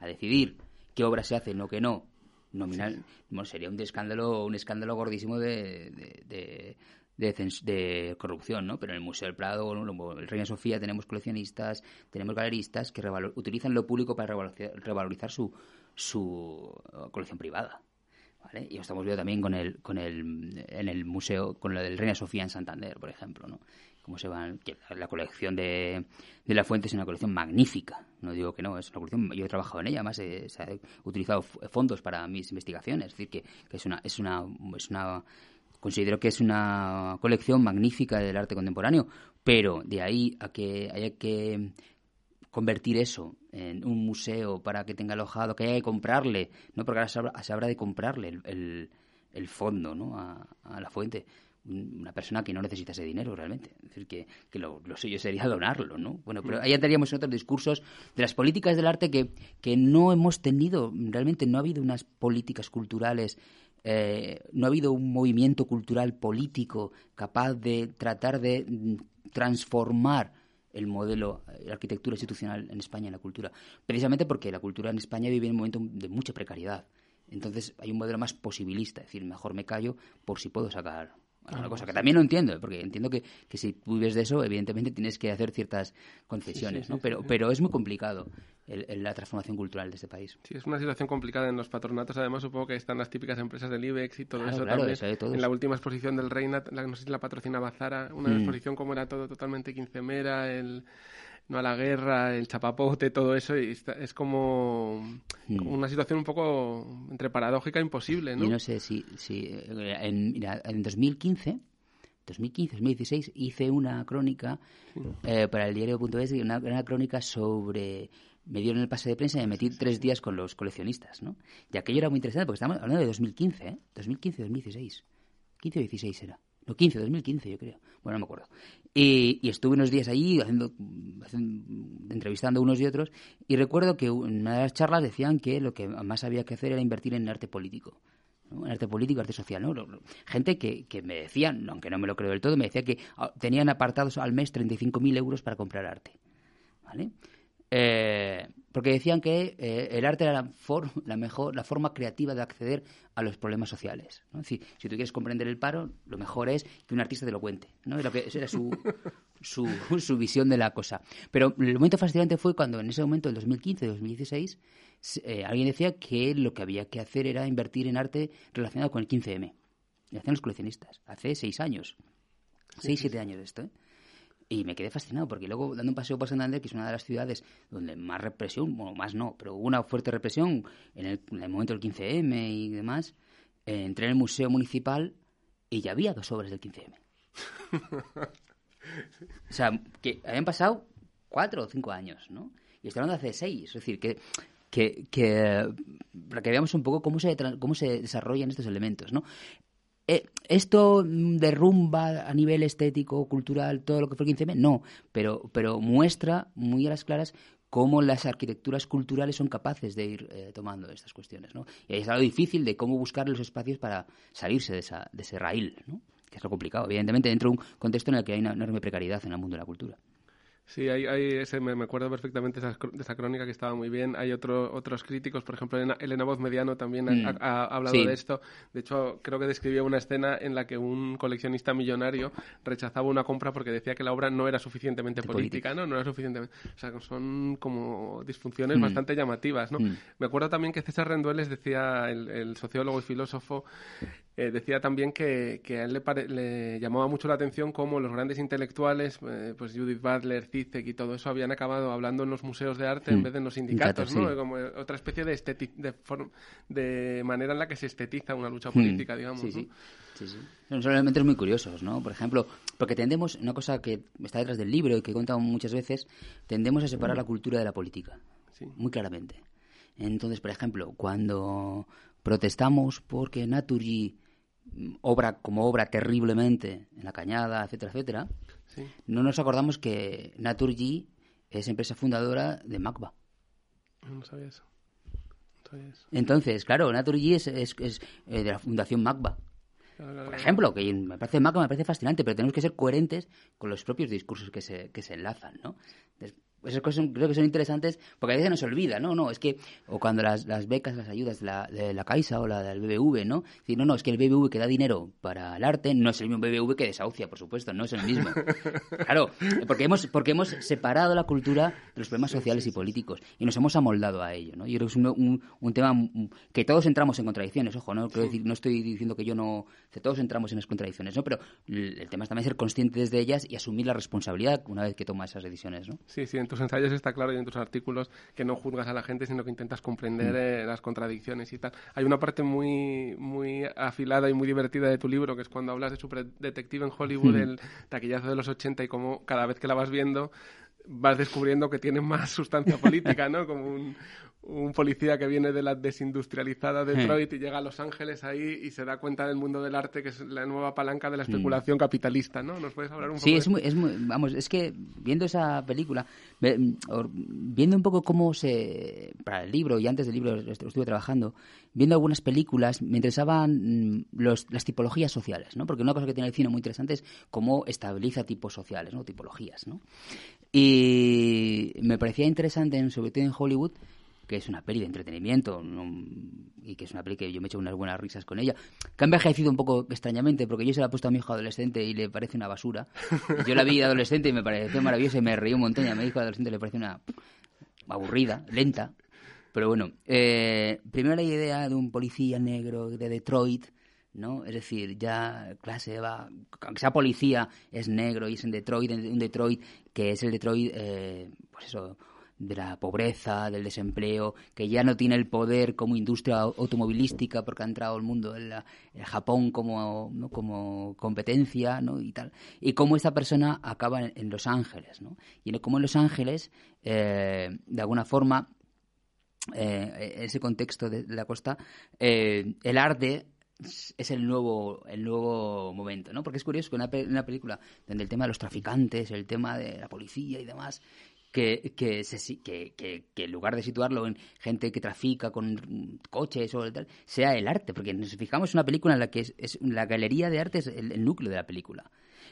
a decidir qué obras se hacen o qué no, nominal, sería un escándalo, un escándalo gordísimo de, de, de, corrupción, ¿no? Pero en el Museo del Prado, el Reina Sofía, tenemos coleccionistas, tenemos galeristas que utilizan lo público para revalorizar, su, su uh, colección privada. ¿Vale? Y lo estamos viendo también con el, con el, en el museo, con lo del Reina Sofía en Santander, por ejemplo, ¿no? Cómo se van. La colección de, de La Fuente es una colección magnífica. No digo que no, es una colección. Yo he trabajado en ella, además he, he utilizado fondos para mis investigaciones. Es decir, que, que, es, una, es, una, es una. Considero que es una colección magnífica del arte contemporáneo, pero de ahí a que haya que convertir eso en un museo para que tenga alojado, que haya que comprarle, ¿no? porque ahora se habrá, de comprarle el, el, el fondo ¿no? a, a la fuente una persona que no necesita ese dinero realmente. Es decir, que, que lo, lo, suyo sería donarlo, ¿no? Bueno, pero ahí entraríamos en otros discursos de las políticas del arte que, que no hemos tenido, realmente no ha habido unas políticas culturales, eh, no ha habido un movimiento cultural político capaz de tratar de mm, transformar el modelo, la arquitectura institucional en España en la cultura. Precisamente porque la cultura en España vive en un momento de mucha precariedad. Entonces hay un modelo más posibilista, es decir, mejor me callo por si puedo sacar una cosa que también no entiendo, porque entiendo que, que, si vives de eso, evidentemente tienes que hacer ciertas concesiones, ¿no? pero, pero es muy complicado el, la transformación cultural de este país. Sí, es una situación complicada en los patronatos. Además, supongo que están las típicas empresas del IBEX y todo eso también. en la última exposición del Reina, la, no sé si la patrocinaba Zara, una mm. exposición como era todo totalmente quincemera, el no a la guerra, el chapapote, todo eso, y es como, una situación un poco entre paradójica e imposible, ¿no? Yo no sé si, si en, en 2015 2015, 2016, hice una crónica eh, para el diario.es, una, una crónica sobre me dieron el pase de prensa y me metí tres días con los coleccionistas, ¿no? Y aquello era muy interesante porque estamos hablando de 2015, ¿eh? 2015, 2016. 15 o 16 era. No, 15, 2015 yo creo. Bueno, no me acuerdo. Y, estuve unos días ahí haciendo, entrevistando unos y otros y recuerdo que en una de las charlas decían que lo que más había que hacer era invertir en arte político. En arte político, arte social, ¿no? Gente que, que me decían, aunque no me lo creo del todo, me decía que ah, tenían apartados al mes 35.000 euros para comprar arte. ¿Vale? Eh, porque decían que eh, el arte era la, la, mejor, la forma creativa de acceder a los problemas sociales. si tú quieres comprender el paro, lo mejor es que un artista te lo cuente. ¿no? Era que, era su, su, su, visión de la cosa. Pero el momento fascinante fue cuando en ese momento, en 2015-2016, eh, alguien decía que lo que había que hacer era invertir en arte relacionado con el 15M. Y hacían los coleccionistas, hace seis años. Seis, siete años de esto, ¿eh? Y me quedé fascinado porque luego, dando un paseo por Santander, que es una de las ciudades donde más represión, bueno, más no, pero hubo una fuerte represión en el, momento del 15M y demás, eh, entré en el Museo Municipal y ya había dos obras del 15M. o sea, que habían pasado cuatro o cinco años, ¿no? Y estoy hablando de hace seis. Es decir, que, que, que para que veamos un poco cómo se, cómo se desarrollan estos elementos, ¿no? Eh, ¿Esto derrumba a nivel estético, cultural, todo lo que fue el 15M? No, pero, pero muestra muy a las claras cómo las arquitecturas culturales son capaces de ir eh, tomando estas cuestiones. ¿no? Y es algo difícil de cómo buscar los espacios para salirse de, esa, de ese raíl, ¿no? que es lo complicado, evidentemente, dentro de un contexto en el que hay una enorme precariedad en el mundo de la cultura. Sí, hay, hay ese, me, me acuerdo perfectamente esa, de esa crónica que estaba muy bien. Hay otro, otros críticos, por ejemplo, Elena, Elena Voz Mediano también ha- Mm. ha, ha hablado Sí. de esto. De hecho, creo que describía una escena en la que un coleccionista millonario rechazaba una compra porque decía que la obra no era suficientemente De política, ¿no? No era suficientemente... O sea, son como disfunciones Mm. bastante llamativas, ¿no? Mm. Me acuerdo también que César Rendueles decía, el, el sociólogo y filósofo, eh, decía también que, que a él le, pare- le llamaba mucho la atención cómo los grandes intelectuales, eh, pues Judith Butler, Zizek y todo eso, habían acabado hablando en los museos de arte en Mm. vez de en los sindicatos, ¿no? sí. Como otra especie de, esteti- de, de manera en la que se estetiza una lucha Mm. política, digamos. Sí, ¿no? sí. sí. Son elementos muy curiosos, ¿no? Por ejemplo, porque tendemos, una cosa que está detrás del libro y que he contado muchas veces, tendemos a separar la cultura de la política, Sí. muy claramente. Entonces, por ejemplo, cuando protestamos porque Naturgy obra como obra terriblemente en la cañada, etcétera, etcétera, Sí. no nos acordamos que Naturgy es empresa fundadora de Macba. No sabía eso. No sabía eso. Entonces, claro, Naturgy es, es, es, eh, de la Fundación Macba. Por ejemplo, que me parece Macba, me parece fascinante, pero tenemos que ser coherentes con los propios discursos que se, que se enlazan, ¿no? Entonces, esas cosas son- creo que son interesantes porque a veces nos olvida, ¿no? No, es que, o cuando las, las becas, las ayudas de la, de la Caixa o la del BBV, ¿no? Decir, no, no, es que el BBV que da dinero para el arte no es el mismo BBV que desahucia, por supuesto, no es el mismo. Claro, porque hemos, porque hemos separado la cultura de los problemas sociales y políticos y nos hemos amoldado a ello, ¿no? Yo creo que es un, un- un tema que todos entramos en contradicciones, ojo, ¿no? Quiero decir, no estoy diciendo que yo no... que todos entramos en las contradicciones, ¿no? Pero el el tema es también ser conscientes de ellas y asumir la responsabilidad una vez que toma esas decisiones, ¿no? Sí, sí, tus ensayos está claro y en tus artículos que no juzgas a la gente, sino que intentas comprender eh, las contradicciones y tal. Hay una parte muy, muy afilada y muy divertida de tu libro, que es cuando hablas de Super Detective en Hollywood, el taquillazo de los 80 y cómo cada vez que la vas viendo vas descubriendo que tiene más sustancia política, ¿no? Como un, un policía que viene de la desindustrializada Detroit y llega a Los Ángeles ahí y se da cuenta del mundo del arte, que es la nueva palanca de la especulación capitalista, ¿no? ¿Nos puedes hablar un poco Sí, de es muy, es muy, vamos, es que viendo esa película, viendo un poco cómo se, para el libro y antes del libro lo estuve trabajando, viendo algunas películas, me interesaban mm, los, las tipologías sociales, ¿no? Porque una cosa que tiene el cine muy interesante es cómo estabiliza tipos sociales, ¿no? Tipologías, ¿no? Y me parecía interesante, en- sobre todo en Hollywood, que es una peli de entretenimiento no- y que es una peli que yo me he hecho unas buenas risas con ella, que ha envejecido un poco extrañamente porque yo se la he puesto a mi hijo adolescente y le parece una basura. Yo la vi de adolescente y me pareció maravillosa y me reí un montón y a mi hijo adolescente le parece una aburrida, lenta. Pero bueno, eh, primero la idea de un policía negro de Detroit, ¿no? Es decir, ya clase va, aunque sea policía, es negro y es en Detroit, en un Detroit que es el Detroit, eh, pues eso, de la pobreza, del desempleo, que ya no tiene el poder como industria automovilística porque ha entrado el mundo en Japón como, ¿no? como competencia ¿no? y tal. Y cómo esta persona acaba en, en Los Ángeles. ¿no? Y cómo en Los Ángeles, eh, de alguna forma, eh, ese contexto de, de la costa, eh, el arte es- el nuevo el nuevo momento, ¿no? Porque es curioso que una, una película donde el tema de los traficantes, el tema de la policía y demás, que, que, se que, que, que en lugar de situarlo en gente que trafica con coches o tal, sea el arte, porque nos fijamos en una película en la que es, es- la galería de arte es el núcleo de la película.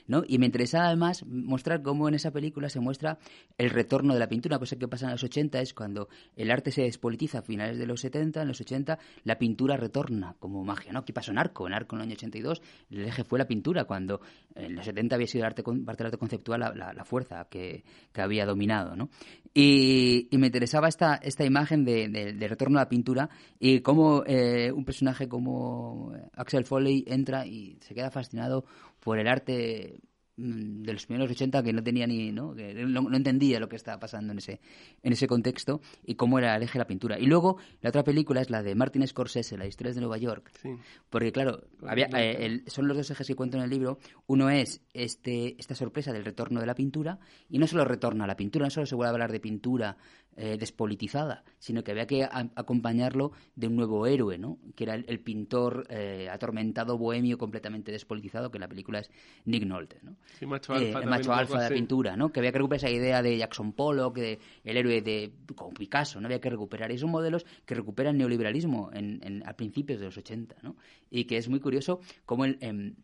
¿No? Y me interesaba además mostrar cómo en esa película se muestra el retorno de la pintura, cosa que pasa en los 80 es cuando el arte se despolitiza a finales de los 70, en los 80 la pintura retorna como magia, ¿no? ¿Qué pasó en Arco? En Arco en el año 82 el eje fue la pintura, cuando en los 70 había sido arte, parte del arte conceptual la, la- la fuerza que, que había dominado, ¿no? Y, y me interesaba esta, esta imagen de, de- de retorno a la pintura y cómo eh, un personaje como Axel Foley entra y se queda fascinado por el arte mm, de los primeros 80 que no tenía ni no, que no, no entendía lo que estaba pasando en ese en ese contexto y cómo era el eje de la pintura. Y luego la otra película es la de Martin Scorsese la historia de Nueva York. Sí. porque claro había, eh, el- son los dos ejes que cuento en el libro. Uno es este esta sorpresa del retorno de la pintura y no solo retorna a la pintura no solo se vuelve a hablar de pintura eh, despolitizada sino que había que a- acompañarlo de un nuevo héroe no que era el, el pintor eh, atormentado bohemio completamente despolitizado que en la película es Nick Nolte ¿no? Sí, macho Eh, alfa. el también macho alfa de la pintura, ¿no? Que había que recuperar esa idea de Jackson Pollock, de el héroe de con Picasso, no había que recuperar. Y son modelos que recuperan el neoliberalismo en, en- a principios de los 80, ¿no? Y que es muy curioso cómo el, em,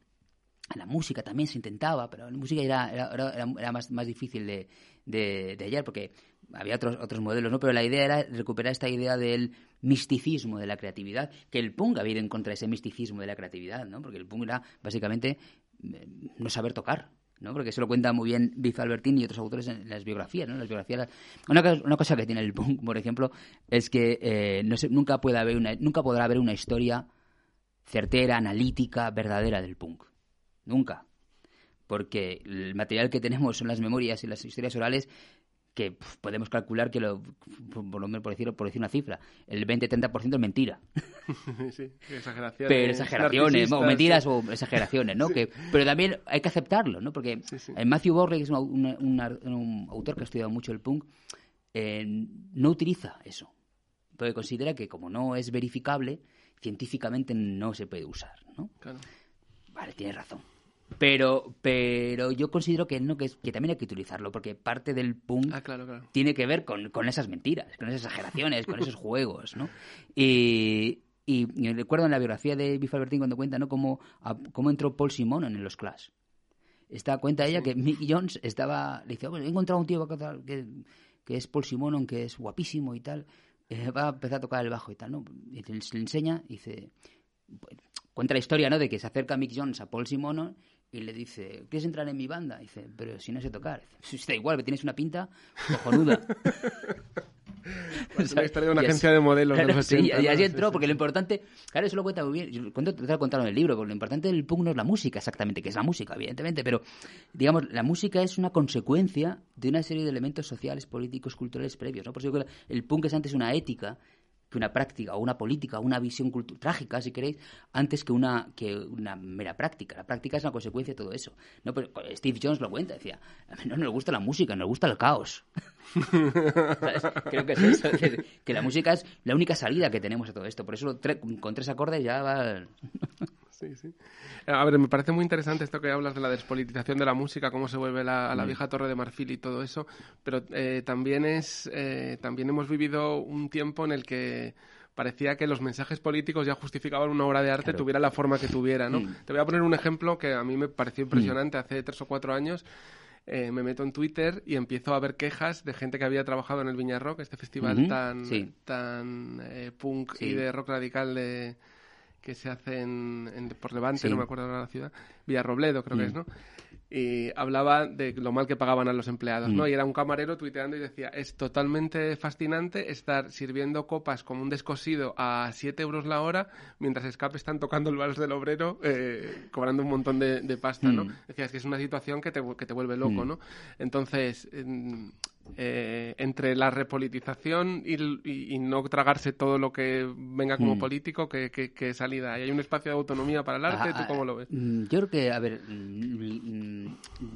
la música también se intentaba, pero la música era, era, era, era más, más difícil de, de, de hallar porque había otros, otros modelos, ¿no? Pero la idea era recuperar esta idea del misticismo de la creatividad, que el punk había ido en contra de ese misticismo de la creatividad, ¿no? Porque el punk era básicamente eh, no saber tocar, ¿no? Porque eso lo cuenta muy bien Biff Albertini y otros autores en las biografías, ¿no? Las biografías, una, cosa que tiene el punk, por ejemplo, es que eh, nunca puede haber una, nunca podrá haber una historia certera, analítica, verdadera del punk. Nunca. Porque el material que tenemos son las memorias y las historias orales que podemos calcular que, lo, por lo menos por decir, por decir una cifra, el 20-30% es mentira. sí, exageraciones. Pero exageraciones, o mentiras sí. o exageraciones, ¿no? Que, pero también hay que aceptarlo, ¿no? Porque Sí, Matthew Borley, que es un, un- un- un autor que ha estudiado mucho el punk, eh, no utiliza eso. Porque considera que como no es verificable, científicamente no se puede usar, ¿no? Claro. Vale, tienes razón. Pero, pero yo considero que no, que, que también hay que utilizarlo, porque parte del punk Ah, claro, claro. tiene que ver con, con esas mentiras, con esas exageraciones, con esos juegos, ¿no? Y, y, y recuerdo en la biografía de Biff Albertine cuando cuenta, ¿no? Cómo, a- cómo entró Paul Simon en los Clash. Está cuenta ella que Mick Jones estaba, le dice, bueno, he encontrado un tío que, que, que es Paul Simonon, que es guapísimo y tal, eh, va a empezar a tocar el bajo y tal, ¿no? Y le, le enseña y dice, cuenta la historia, ¿no? De que se acerca Mick Jones a Paul Simonon y le dice, ¿quieres entrar en mi banda? Y dice, pero si no sé tocar. Dice, "Sí, da igual, que tienes una pinta cojonuda. Es la historia de una Y así- agencia de modelos de Claro, los sí, 80, y ¿no? así Sí, entró, porque lo importante, claro, eso lo cuenta muy bien, yo cuento, trato de contarlo en el libro, porque lo importante del punk no es la música exactamente, que es la música, evidentemente, pero digamos, la música es una consecuencia de una serie de elementos sociales, políticos, culturales previos, ¿no? Por eso el punk es antes una ética que una práctica o una política o una visión trágica, si queréis, antes que una que una mera práctica. La práctica es una consecuencia de todo eso. No, pero Steve Jones lo cuenta, decía, a no nos gusta la música, nos gusta el caos. Creo que es eso, que la música es la única salida que tenemos a todo esto. Por eso con tres acordes ya va... Sí, sí. A ver, me parece muy interesante esto que hablas de la despolitización de la música, cómo se vuelve la, Mm. a la vieja torre de marfil y todo eso, pero eh, también es eh, también hemos vivido un tiempo en el que parecía que los mensajes políticos ya justificaban una obra de arte Claro. tuviera la forma que tuviera, ¿no? Mm. Te voy a poner un ejemplo que a mí me pareció impresionante hace tres o cuatro años. eh, me meto en Twitter y empiezo a ver quejas de gente que había trabajado en el Viña Rock, este festival tan, sí. tan eh, punk Sí. y de rock radical de, que se hace en, en- por Levante, Sí. no me acuerdo ahora la ciudad, Villarrobledo creo que Mm. es, ¿no? Y hablaba de lo mal que pagaban a los empleados, ¿no? Mm. Y era un camarero tuiteando y decía, es totalmente fascinante estar sirviendo copas como un descosido a 7 euros la hora, mientras Escape están tocando el vals del obrero, eh, cobrando un montón de, de pasta, ¿no? Mm. Decía, es que es una situación que te, que te vuelve loco, Mm. ¿no? Entonces, en- eh, entre la repolitización y, y- y no tragarse todo lo que venga como Mm. político, ¿qué, qué- qué salida hay? ¿Hay un espacio de autonomía para el arte? Ah, ¿Tú ah, cómo lo ves? mm, Yo creo que, a ver, mm,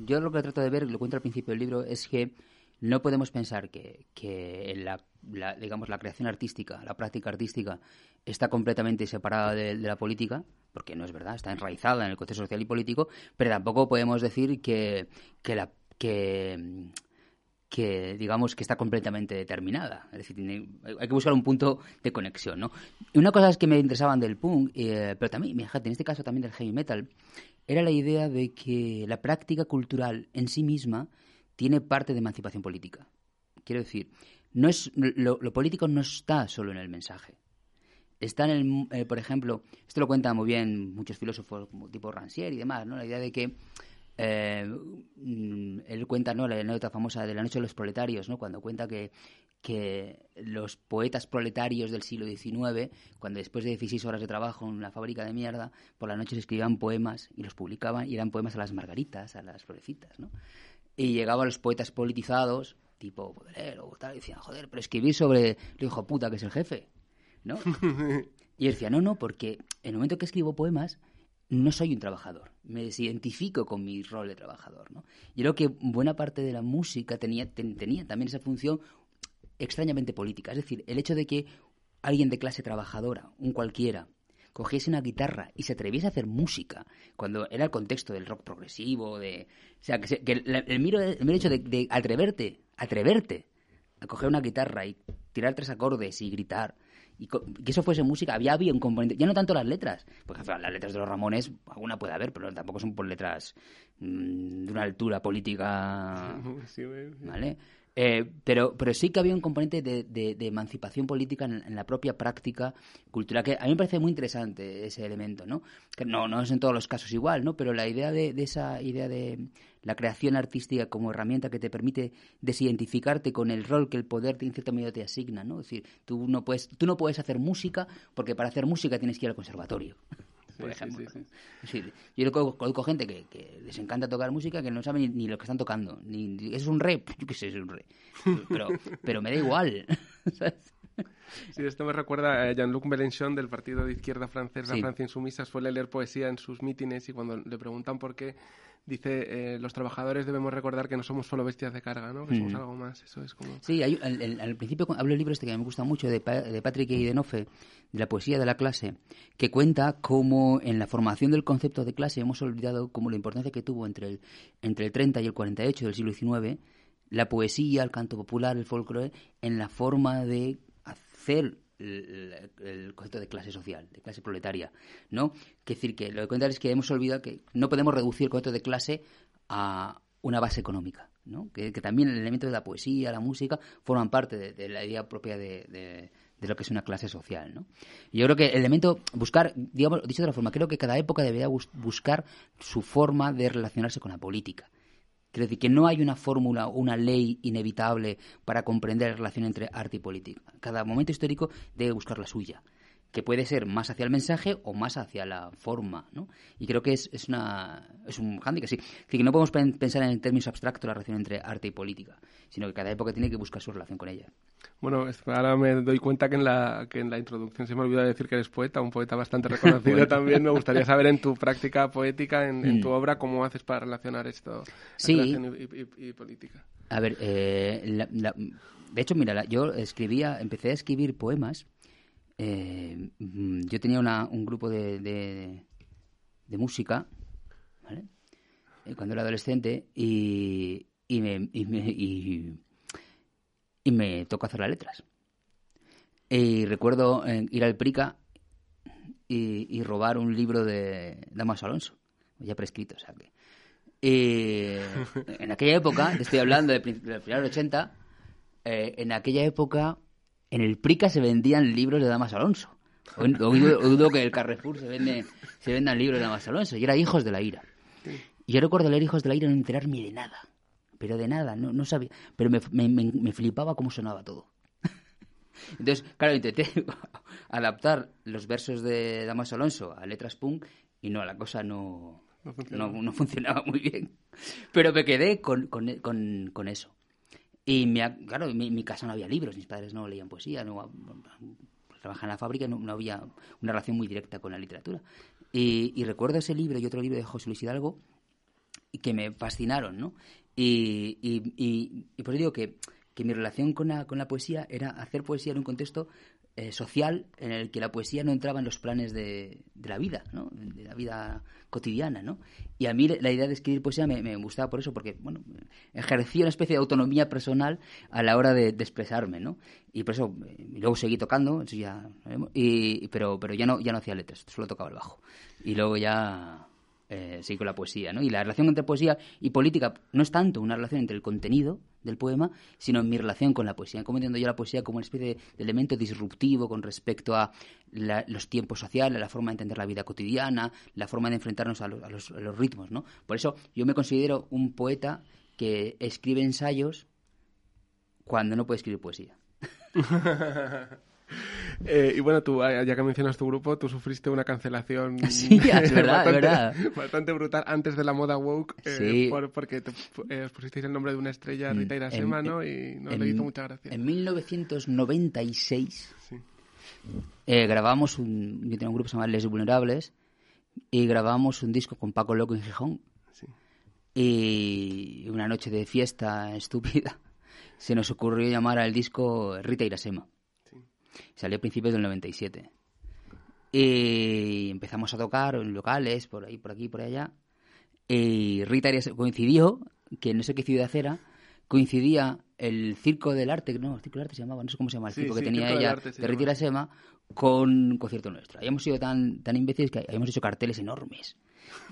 yo lo que trato de ver, lo cuento al principio del libro, es que no podemos pensar que, que la, la- digamos, la creación artística, la práctica artística, está completamente separada de, de la política, porque no es verdad, está enraizada en el contexto social y político, pero tampoco podemos decir que, que la que que digamos que está completamente determinada. Es decir, tiene- hay que buscar un punto de conexión, ¿no? Y una cosa es que me interesaban del punk, eh, pero también, fíjate, en este caso también del heavy metal, era la idea de que la práctica cultural en sí misma tiene parte de emancipación política. Quiero decir, no es lo, político no está solo en el mensaje. Está en el, eh, por ejemplo, esto lo cuentan muy bien muchos filósofos como tipo Rancière y demás, ¿no? La idea de que eh, mm, él cuenta, ¿no? La anécdota famosa de la noche de los proletarios, ¿no? Cuando cuenta que, que los poetas proletarios del siglo XIX, cuando después de 16 horas de trabajo en una fábrica de mierda, por la noche se escribían poemas y los publicaban y eran poemas a las margaritas, a las florecitas, ¿no? Y llegaban los poetas politizados, tipo Baudelaire o tal, y decían, joder, pero escribir sobre el hijo puta que es el jefe, ¿no? Y él decía, no, no, porque en el momento que escribo poemas no soy un trabajador, me desidentifico con mi rol de trabajador, ¿no? Yo creo que buena parte de la música tenía, ten- tenía también esa función extrañamente política, es decir, el hecho de que alguien de clase trabajadora, un cualquiera, cogiese una guitarra y se atreviese a hacer música, cuando era el contexto del rock progresivo, de, o sea, que, se- que el, mero, el hecho de, de atreverte, atreverte a coger una guitarra y tirar tres acordes y gritar y que eso fuese música, había, había un componente, ya no tanto las letras, porque las letras de los Ramones, alguna puede haber, pero tampoco son por letras mm, de una altura política Sí. ¿vale? Eh, pero, pero sí que había un componente de, de- de emancipación política en, en la propia práctica cultural, que a mí me parece muy interesante ese elemento, ¿no? Que no, no es en todos los casos igual, ¿no? Pero la idea de, de esa idea de la creación artística como herramienta que te permite desidentificarte con el rol que el poder en cierta medida te asigna, ¿no? Es decir, tú no puedes, tú no puedes hacer música porque para hacer música tienes que ir al conservatorio. por sí, ejemplo. sí, sí. Yo conozco, gente que, que les encanta tocar música que no sabe ni, ni lo que están tocando. Ni, ni- ¿Es un re? Yo qué sé, es un re. Pero, pero me da igual. ¿sabes? Sí, esto me recuerda a Jean-Luc Mélenchon del partido de izquierda francés, la Sí. Francia Insumisa, suele leer poesía en sus mítines y cuando le preguntan por qué, dice, eh, los trabajadores debemos recordar que no somos solo bestias de carga, ¿no? Que somos Mm. algo más. Eso es como... Sí, hay, al, al- al principio hablo del libro este que me gusta mucho de, Pa- de Patrick Eidenofe, de la poesía de la clase, que cuenta cómo en la formación del concepto de clase hemos olvidado como la importancia que tuvo entre el, entre el 30 y el 48 del siglo XIX la poesía, el canto popular, el folclore, en la forma de el, concepto de clase social, de clase proletaria, ¿no? Que decir que lo que cuenta es que hemos olvidado que no podemos reducir el concepto de clase a una base económica, ¿no? Que, también el elemento de la poesía, la música, forman parte de, la idea propia de, lo que es una clase social, ¿no? Yo creo que el elemento, buscar, digamos, dicho de otra forma, creo que cada época debería bus- buscar su forma de relacionarse con la política. Quiero decir que no hay una fórmula, una ley inevitable para comprender la relación entre arte y política. Cada momento histórico debe buscar la suya, que puede ser más hacia el mensaje o más hacia la forma, ¿no? Y creo que es, es, una, es un hándicap, sí. Que no podemos pen- pensar en términos abstractos la relación entre arte y política, sino que cada época tiene que buscar su relación con ella. Bueno, ahora me doy cuenta que en, la, que en la introducción se me olvidó decir que eres poeta, un poeta bastante reconocido también. Me gustaría saber en tu práctica poética, en, en tu obra, cómo haces para relacionar esto, Sí. creación y, y- y política. A ver, eh, la- la- de hecho, mira, la- yo escribía, empecé a escribir poemas. Eh, mm, yo tenía una- un grupo de, de, música. Eh, Cuando era adolescente y, y me, y, me, y, me tocó hacer las letras. Y recuerdo eh, ir al Prica y, robar un libro de Damas Alonso, ya prescrito, o sea que... Y en aquella época, estoy hablando de, de final del 80, eh, en aquella época en el Prica se vendían libros de Damas Alonso. Dudo- que el Carrefour se, vende, se vendan libros de Damas Alonso. Y era Hijos de la Ira. Y yo recuerdo leer Hijos de la Ira y no enterarme de nada. Pero de nada, no, no sabía. Pero me, me- me- flipaba cómo sonaba todo. Entonces, claro, intenté adaptar los versos de Damas Alonso a letras punk y no, la cosa no, No funcionaba. no, no funcionaba muy bien. Pero me quedé con, con, con- con eso. Y me claro, en mi, casa no había libros, mis padres no leían poesía, no, trabajaban en la fábrica no, no había una relación muy directa con la literatura. Y, y recuerdo ese libro y otro libro de José Luis Hidalgo que me fascinaron, ¿no? Y, y, y, y por eso digo que, que mi relación con la, con la poesía era hacer poesía en un contexto eh, social en el que la poesía no entraba en los planes de, la vida, ¿no? De la vida cotidiana, ¿no? Y a mí la idea de escribir poesía me, gustaba por eso, porque, bueno, ejercí una especie de autonomía personal a la hora de, expresarme, ¿no? Y por eso, eh, luego seguí tocando, ya, pero, pero ya no, ya no hacía letras, solo tocaba el bajo. Y luego ya eh, seguí con la poesía, ¿no? Y la relación entre poesía y política no es tanto una relación entre el contenido del poema, sino mi relación con la poesía. ¿Cómo entiendo yo la poesía como una especie de, elemento disruptivo con respecto a la- los tiempos sociales, la forma de entender la vida cotidiana, la forma de enfrentarnos a los- a los ritmos, ¿no? Por eso yo me considero un poeta que escribe ensayos cuando no puede escribir poesía. Eh, y bueno, tú, eh, ya que mencionas tu grupo, tú sufriste una cancelación Sí, es verdad, bastante, verdad. bastante brutal antes de la moda woke, eh, Sí. por- porque te, eh, os pusisteis el nombre de una estrella, Rita En- Irasema, ¿no? Y no le hizo mucha gracia. En 1996 Sí. grabamos un, yo tenía un grupo que se llama Les Vulnerables y grabamos un disco con Paco Loco en Gijón Sí. y una noche de fiesta estúpida se nos ocurrió llamar al disco Rita Irasema. Salió a principios del 97. Y empezamos a tocar en locales, por ahí, por aquí, por allá. Y Rita Irasema coincidió, que no sé qué ciudad era, coincidía el Circo del Arte, no, el Circo del Arte se llamaba, no sé cómo se llama el Sí, circo sí, que tenía ella, Arte se de Rita. Irasema, con un concierto nuestro. Habíamos sido tan, tan imbéciles que habíamos hecho carteles enormes.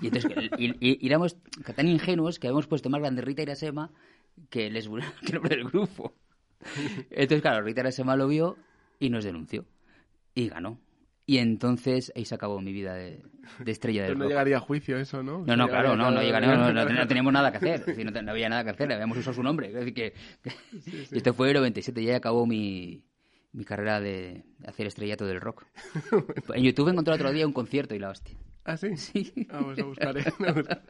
Y entonces, y, y- y éramos tan ingenuos que habíamos puesto más grande Rita Irasema que, les, que el nombre del grupo. Entonces, claro, Rita Irasema lo vio y nos denunció. Y ganó. Y entonces ahí se acabó mi vida de, de estrella del Pero no rock. llegaría a juicio eso, ¿no? No, no, Llegaría claro, no, no, cada- llega- no, no, no, teníamos nada que hacer, decir, no, había nada que hacer, habíamos usado su nombre. es decir, que, que- y esto fue en el 97, ya acabó mi, mi carrera de hacer estrellato del rock. En YouTube encontré otro día un concierto y la hostia. ¿Ah, sí? Sí. Vamos a buscar, ¿eh? A buscar.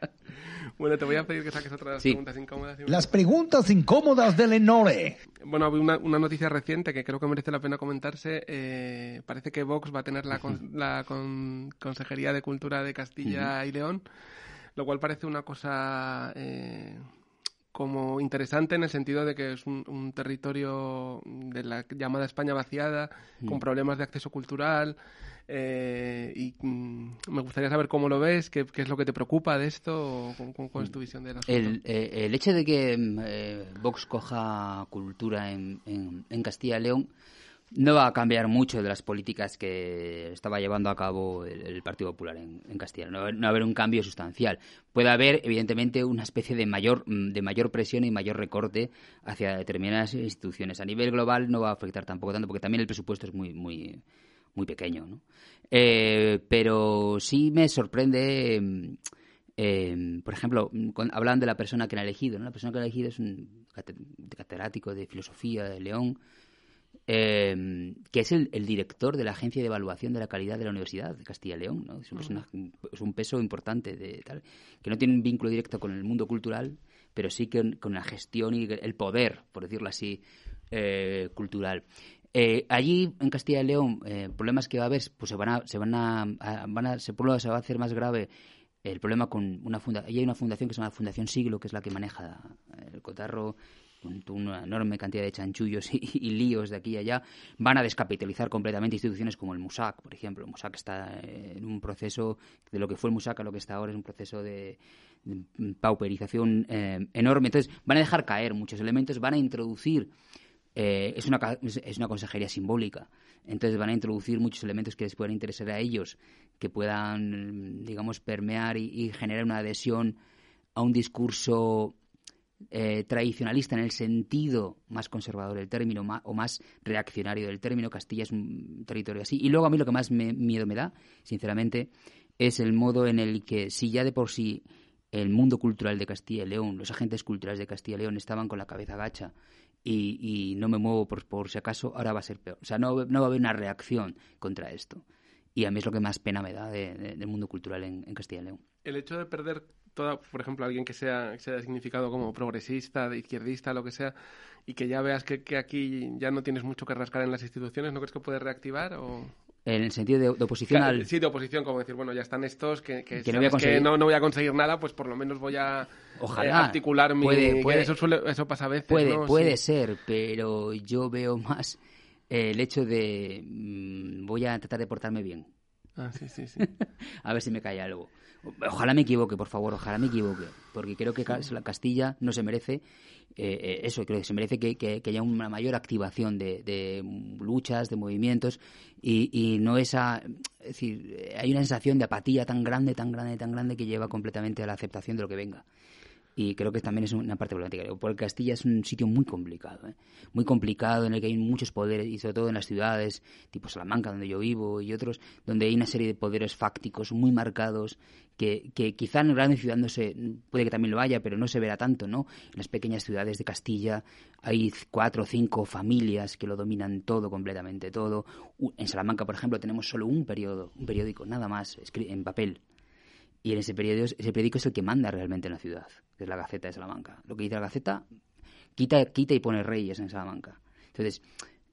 Bueno, te voy a pedir que saques otras Sí. preguntas incómodas. Las preguntas incómodas de Lenore. Bueno, había una, una noticia reciente que creo que merece la pena comentarse. Eh, parece que Vox va a tener la, con- la con- Consejería de Cultura de Castilla y León, lo cual parece una cosa eh, como interesante en el sentido de que es un, un territorio de la llamada España vaciada, con problemas de acceso cultural. Eh, y mm, me gustaría saber cómo lo ves, qué, qué es lo que te preocupa de esto, cuál es tu visión del asunto. El, eh, el hecho de que mm, eh, Vox coja cultura en, en- Castilla y León no va a cambiar mucho de las políticas que estaba llevando a cabo el, Partido Popular en, Castilla. No, no va a haber un cambio sustancial. Puede haber, evidentemente, una especie de mayor, mm, de mayor presión y mayor recorte hacia determinadas instituciones. A nivel global no va a afectar tampoco tanto, porque también el presupuesto es muy, muy, muy pequeño. ¿no? Eh, pero sí me sorprende. mm, eh, por ejemplo, mm, con- hablan de la persona que han elegido. ¿no? La persona que han elegido es un cate- catedrático de filosofía de León, eh, que es el, el director de la Agencia de Evaluación de la Calidad de la Universidad de Castilla y León. ¿no? Es, un persona- es un peso importante, de, tal, que no tiene un vínculo directo con el mundo cultural, pero sí que con la gestión y el poder, por decirlo así, eh, cultural. Eh, allí en Castilla y León, eh, problemas que va a haber, pues se van a, se van a, van a, se, se va a hacer más grave el problema con una fundación. Allí hay una fundación que se llama Fundación Siglo, que es la que maneja el cotarro con una enorme cantidad de chanchullos y, líos de aquí y allá, van a descapitalizar completamente instituciones como el MUSAC, por ejemplo. El MUSAC está eh, en un proceso, de lo que fue el MUSAC a lo que está ahora, es un proceso de, de pauperización eh, enorme. Entonces, van a dejar caer muchos elementos, van a introducir eh, es, una, es- una consejería simbólica. Entonces van a introducir muchos elementos que les puedan interesar a ellos, que puedan, digamos, permear y, generar una adhesión a un discurso eh, tradicionalista en el sentido más conservador del término o más reaccionario del término. Castilla es un territorio así. Y luego a mí lo que más me- miedo me da, sinceramente, es el modo en el que, si ya de por sí el mundo cultural de Castilla y León, los agentes culturales de Castilla y León estaban con la cabeza gacha y, y no me muevo por, por si acaso, ahora va a ser peor. O sea, no, no va a haber una reacción contra esto. Y a mí es lo que más pena me da de- de- del mundo cultural en, Castilla y León. el hecho de perder toda, por ejemplo, alguien que sea, sea significado como progresista, izquierdista, lo que sea, y que ya veas que, que aquí ya no tienes mucho que rascar en las instituciones, ¿no crees que puede reactivar? O... En el sentido de, de oposición Claro, al... Sí, de oposición, como decir, bueno, ya están estos, que, que, Que no voy a que no, no voy a conseguir nada, pues por lo menos voy a Ojalá. eh, articular mi... Puede- puede- eso, suele- eso pasa a veces, Puede, ¿no? puede Sí. ser, pero yo veo más eh, el hecho de mm, voy a tratar de portarme bien. Ah, sí, sí, sí. a ver si me cae algo. Ojalá me equivoque, por favor, ojalá me equivoque, porque creo que Ca- la Castilla no se merece eh, eh, eso, creo que se merece que, haya una mayor activación de, de luchas, de movimientos, y, y no esa, es decir, hay una sensación de apatía tan grande, tan grande, tan grande que lleva completamente a la aceptación de lo que venga. Y creo que también es una parte problemática. Porque Castilla es un sitio muy complicado, ¿eh? muy complicado en el que hay muchos poderes, y sobre todo en las ciudades, tipo Salamanca, donde yo vivo, y otros, donde hay una serie de poderes fácticos muy marcados, que, que quizá en grandes ciudades no se, puede que también lo haya, pero no se verá tanto, ¿no? En las pequeñas ciudades de Castilla hay cuatro o cinco familias que lo dominan todo, completamente todo. En Salamanca, por ejemplo, tenemos solo un periodo, un periódico, nada más, en papel. Y en ese periódico, ese periódico es el que manda realmente en la ciudad, es la Gaceta de Salamanca. Lo que dice la Gaceta, quita, quita y pone reyes en Salamanca. Entonces,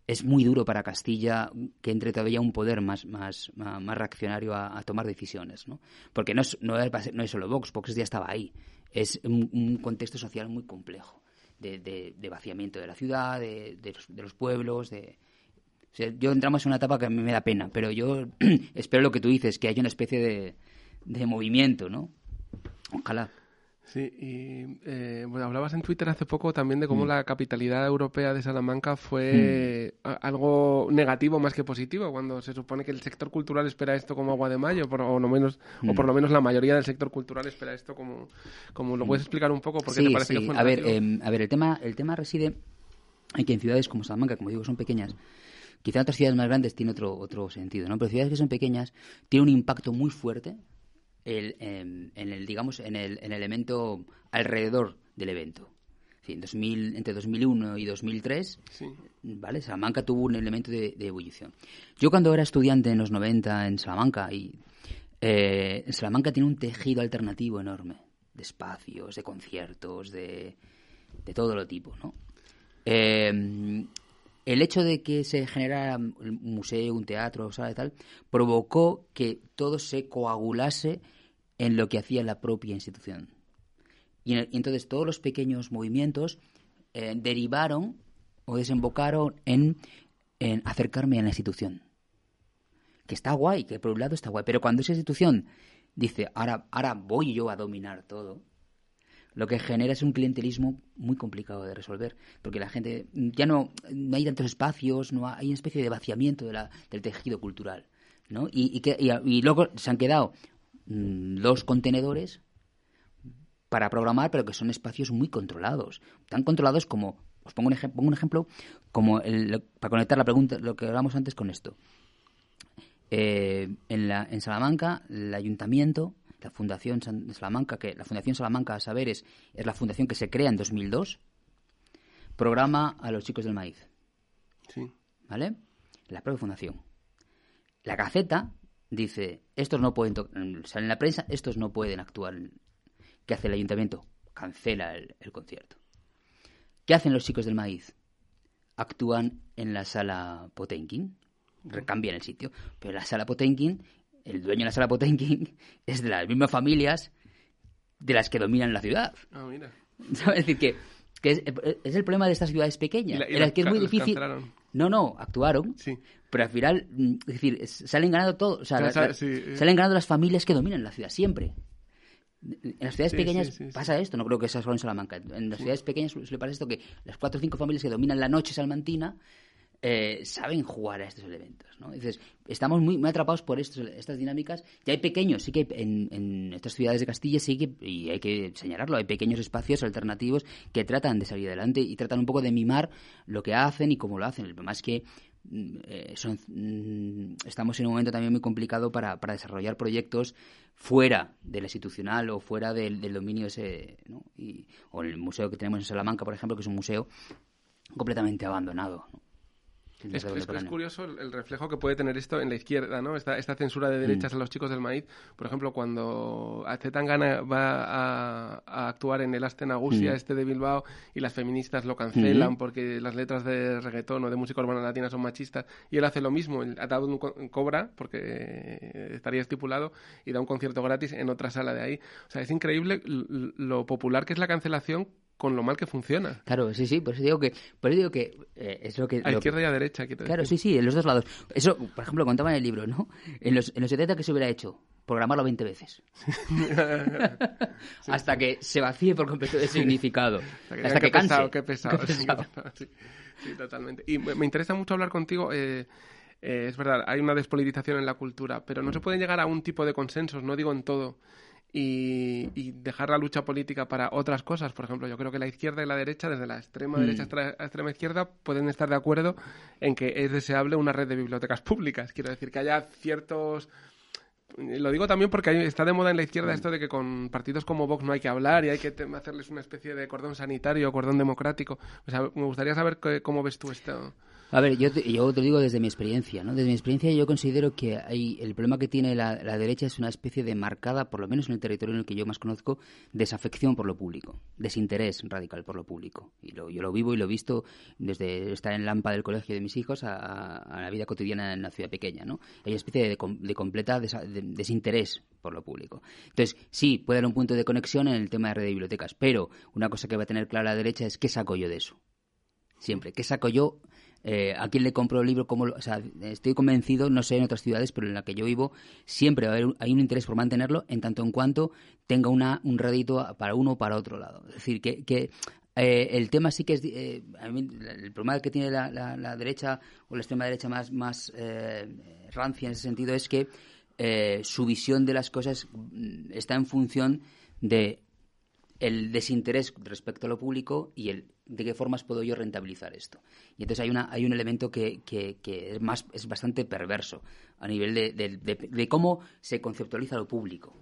es muy duro para Castilla que entre todavía un poder más, más, más, reaccionario a, tomar decisiones, ¿no? Porque no es, no, es, solo Vox, Vox ya estaba ahí. Es un, contexto social muy complejo, de, de, de vaciamiento de la ciudad, de, de, los, los pueblos, de, yo entramos en una etapa que a mí me da pena, pero yo espero lo que tú dices, que haya una especie de, de movimiento, ¿no? Ojalá. Sí, y eh, bueno, hablabas en Twitter hace poco también de cómo la capitalidad europea de Salamanca fue a- algo negativo más que positivo, cuando se supone que el sector cultural espera esto como agua de mayo, por, o, no menos, o por lo menos la mayoría del sector cultural espera esto como... como ¿Lo puedes explicar un poco? Porque sí, te parece sí. que fue a ver, em, a ver, el tema, el tema reside en que en ciudades como Salamanca, como digo, son pequeñas. Quizá en otras ciudades más grandes tiene otro, otro sentido, ¿no? Pero ciudades que son pequeñas tiene un impacto muy fuerte el, em, en el, digamos, en el, en el elemento alrededor del evento. Sí, en 2000, entre 2001 y 2003, Sí. ¿vale? Salamanca tuvo un elemento de, de ebullición. Yo cuando era estudiante en los 90 en Salamanca, y eh, Salamanca tiene un tejido alternativo enorme, de espacios, de conciertos, de, de todo lo tipo, ¿no? Eh, el hecho de que se generara un museo, un teatro, sala y tal, provocó que todo se coagulase en lo que hacía la propia institución. Y, en- y entonces todos los pequeños movimientos eh, derivaron o desembocaron en, en acercarme a la institución. Que está guay, que por un lado está guay, pero cuando esa institución dice, ahora, ahora voy yo a dominar todo, lo que genera es un clientelismo muy complicado de resolver, porque la gente ya no, no hay tantos espacios, no hay una especie de vaciamiento de la- del tejido cultural, ¿no? Y, y, que- y- luego se han quedado los contenedores para programar, pero que son espacios muy controlados, tan controlados como, os pongo un, ejem- pongo un ejemplo, como el- para conectar la pregunta, lo que hablamos antes con esto. Eh, en, la, en Salamanca, el ayuntamiento, la Fundación San- Salamanca, que la Fundación Salamanca Saberes es la fundación que se crea en 2002, programa a los chicos del maíz, Sí. ¿vale? La propia fundación. La Gaceta dice, estos no pueden, to- sale en la prensa, estos no pueden actuar. ¿Qué hace el ayuntamiento? Cancela el, el concierto. ¿Qué hacen los chicos del maíz? Actúan en la sala Potenkin, recambian el sitio, pero la sala Potenkin, el dueño de la sala Potenkin es de las mismas familias de las que dominan la ciudad. Ah, mira. Es decir, que, que es, es el problema de estas ciudades pequeñas, en las que es muy difícil. cancelaron. No, no, actuaron, Sí. pero al final, mm, es decir, salen ganando todo, o sea, Claro, la- sa- la- sí, eh. salen ganando las familias que dominan la ciudad siempre. En las ciudades Sí, pequeñas sí, sí, sí. pasa esto, no creo que sea solo en Salamanca. En las ciudades pequeñas suele pasar esto que las cuatro o cinco familias que dominan la noche salmantina eh, saben jugar a estos elementos. ¿no? Entonces, estamos muy, muy atrapados por estos, estas dinámicas. Y hay pequeños, sí que en, en estas ciudades de Castilla sí que, y hay que señalarlo, hay pequeños espacios alternativos que tratan de salir adelante y tratan un poco de mimar lo que hacen y cómo lo hacen. El problema es que mm, eh, son, mm, estamos en un momento también muy complicado para, desarrollar proyectos fuera del institucional o fuera del, del dominio ese, ¿no? y, o el museo que tenemos en Salamanca, por ejemplo, que es un museo completamente abandonado. ¿no? El Es, curioso el, el reflejo que puede tener esto en la izquierda, ¿no? Esta, esta censura de derechas Mm. a los chicos del maíz. Por ejemplo, cuando Zetangana va a, a actuar en el Aste Nagusia, Mm. este de Bilbao, y las feministas lo cancelan Mm. porque las letras de reggaetón o de música urbana latina son machistas, y él hace lo mismo, él ha dado un co- cobra, porque eh, estaría estipulado, y da un concierto gratis en otra sala de ahí. O sea, es increíble lo popular que es la cancelación con lo mal que funciona. Claro, sí, sí, por eso digo que, por eso digo que eh, es lo que... A lo que- izquierda y a derecha, Claro, decir. sí, sí, en los dos lados. Eso, por ejemplo, contaba en el libro, ¿no? En los, en los 70 que se hubiera hecho, programarlo 20 veces. Hasta que se vacíe por completo de significado. Hasta que canse. pesado, qué pesado. Qué pesado. sí, sí, totalmente. Y me me interesa mucho hablar contigo. eh, eh, es verdad, hay una despolitización en la cultura, pero no se pueden llegar a un tipo de consensos, no digo en todo, y, y dejar la lucha política para otras cosas. Por ejemplo, yo creo que la izquierda y la derecha, desde la extrema derecha hasta la extrema izquierda, pueden estar de acuerdo en que es deseable una red de bibliotecas públicas. Quiero decir, que haya ciertos lo digo también porque está de moda en la izquierda esto de que con partidos como Vox no hay que hablar y hay que hacerles una especie de cordón sanitario, cordón democrático. O sea, me gustaría saber cómo ves tú esto. A ver, yo te, digo desde mi experiencia, ¿no? Desde mi experiencia yo considero que hay, el problema que tiene la, derecha es una especie de marcada, por lo menos en el territorio en el que yo más conozco, desafección por lo público, desinterés radical por lo público. Y lo, yo lo vivo y lo he visto desde estar en Lampa del colegio de mis hijos a, la vida cotidiana en la ciudad pequeña, ¿no? Hay una especie de completa desa- de- desinterés por lo público. Entonces, sí, puede haber un punto de conexión en el tema de red de bibliotecas, pero una cosa que va a tener clara la derecha es qué saco yo de eso. Siempre. ¿Qué saco yo eh, a quién le compro el libro, cómo lo- estoy convencido, no sé en otras ciudades, pero en la que yo vivo, siempre va a haber hay un interés por mantenerlo en tanto en cuanto tenga una, un rédito para uno o para otro lado. Es decir, que, eh, el tema sí que es. eh, el problema que tiene la derecha o la extrema derecha más, más eh, rancia en ese sentido es que eh, su visión de las cosas mm, está en función de el desinterés respecto a lo público y el de qué formas puedo yo rentabilizar esto. Y entonces hay una hay un elemento que, que, que es más es bastante perverso a nivel de, de- de- de cómo se conceptualiza lo público.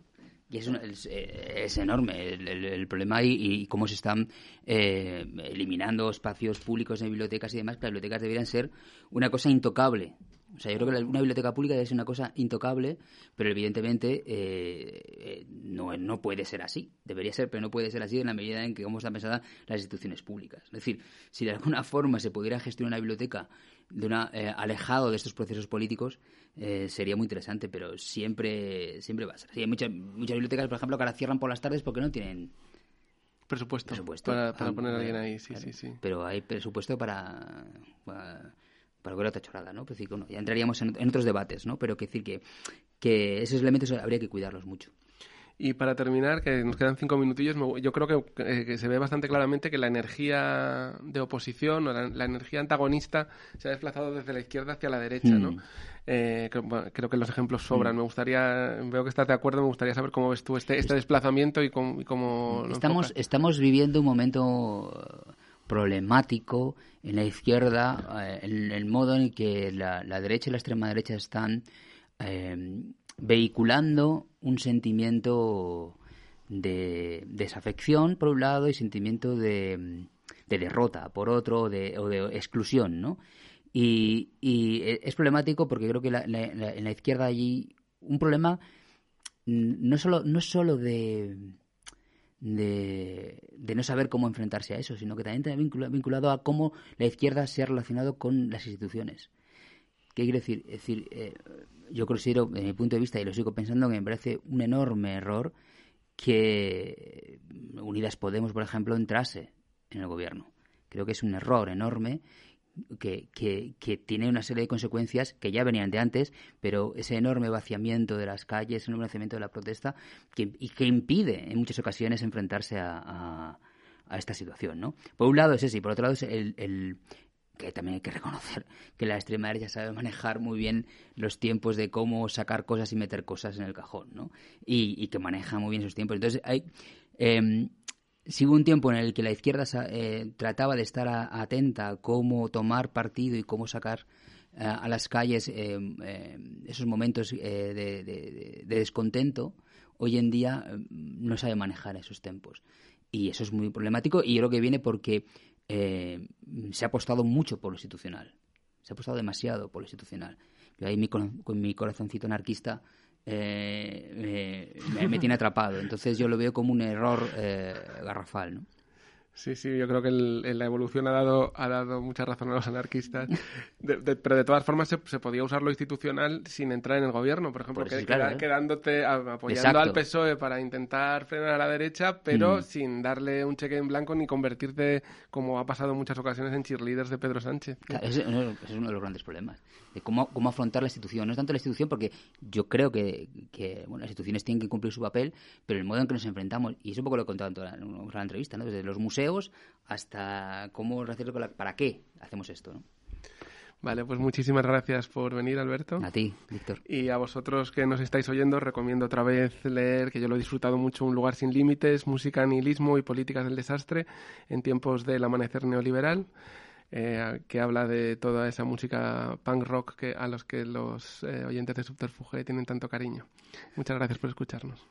Y es, eh, es enorme el, problema y, y cómo se están eh, eliminando espacios públicos en bibliotecas y demás, las bibliotecas deberían ser una cosa intocable. O sea, yo creo que una biblioteca pública debe ser una cosa intocable, pero evidentemente eh, eh, no, no puede ser así. Debería ser, pero no puede ser así en la medida en que cómo están pensadas las instituciones públicas. Es decir, si de alguna forma se pudiera gestionar una biblioteca de una, eh, alejado de estos procesos políticos, eh, sería muy interesante, pero siempre siempre va a ser así. Hay muchas, muchas bibliotecas, por ejemplo, que ahora cierran por las tardes porque no tienen Presupuesto, presupuesto. para, para Ah, poner a alguien ahí, sí, claro. sí, sí. Pero hay presupuesto para, para, para ver otra chorrada, ¿no? Es decir, bueno, ya entraríamos en, en otros debates, ¿no? Pero que decir que, que esos elementos habría que cuidarlos mucho. Y para terminar, que nos quedan cinco minutillos, yo creo que, eh, que se ve bastante claramente que la energía de oposición o la, la energía antagonista se ha desplazado desde la izquierda hacia la derecha, ¿no? Mm. Eh, creo, bueno, creo que los ejemplos sobran. Me gustaría, veo que estás de acuerdo, me gustaría saber cómo ves tú este, este desplazamiento y cómo, y cómo lo Estamos, enfocas. estamos viviendo un momento eh, problemático en la izquierda, eh, en el modo en el que la, derecha y la extrema derecha están eh, vehiculando un sentimiento de desafección, por un lado, y sentimiento de, de derrota, por otro, de, o de exclusión, ¿no? Y, es problemático porque creo que la- en la izquierda hay un problema no solo, no solo de, de, de no saber cómo enfrentarse a eso, sino que también está vincula- vinculado a cómo la izquierda se ha relacionado con las instituciones. ¿Qué quiere decir? Es decir, eh, yo considero, desde mi punto de vista, y lo sigo pensando, que me parece un enorme error que Unidas Podemos, por ejemplo, entrase en el gobierno. Creo que es un error enorme que, que, tiene una serie de consecuencias que ya venían de antes, pero ese enorme vaciamiento de las calles, ese enorme vaciamiento de la protesta, que, y que impide en muchas ocasiones enfrentarse a, a, esta situación. ¿no? Por un lado es ese, y por otro lado es el, el que también hay que reconocer que la extrema derecha sabe manejar muy bien los tiempos de cómo sacar cosas y meter cosas en el cajón, ¿no? Y, que maneja muy bien esos tiempos. Entonces, hay, eh, si hubo un tiempo en el que la izquierda eh, trataba de estar atenta a cómo tomar partido y cómo sacar eh, a las calles eh, eh, esos momentos eh, de, de- de- de descontento, hoy en día no sabe manejar esos tiempos. Y eso es muy problemático y yo creo que viene porque se ha apostado mucho por lo institucional. Se ha apostado demasiado por lo institucional. Yo ahí mi, con mi corazoncito anarquista eh, me, me- tiene atrapado. Entonces yo lo veo como un error eh, garrafal, ¿no? Sí, sí, yo creo que el- el- la evolución ha dado, ha dado mucha razón a los anarquistas. De- de- pero de todas formas se, se podía usar lo institucional sin entrar en el gobierno. Por ejemplo, Por eso que- sí, claro, queda- ¿eh? quedándote, a- apoyando Exacto. al PSOE para intentar frenar a la derecha, pero Mm. sin darle un cheque en blanco ni convertirte, como ha pasado en muchas ocasiones, en cheerleaders de Pedro Sánchez. Claro, ese, ese es uno de los grandes problemas. De cómo, cómo afrontar la institución. No es tanto la institución porque yo creo que, que, bueno, las instituciones tienen que cumplir su papel, pero el modo en que nos enfrentamos, y es un poco lo he contado en toda la, en la entrevista, ¿no? desde los museos hasta cómo hacerlo con la- para qué hacemos esto. ¿no? Vale, pues muchísimas gracias por venir, Alberto. A ti, Víctor. Y a vosotros que nos estáis oyendo, recomiendo otra vez leer, que yo lo he disfrutado mucho, Un lugar sin límites, música, nihilismo y políticas del desastre en tiempos del amanecer neoliberal, eh, que habla de toda esa música punk rock que, a los que los eh, oyentes de Subterfuge tienen tanto cariño. Muchas gracias por escucharnos.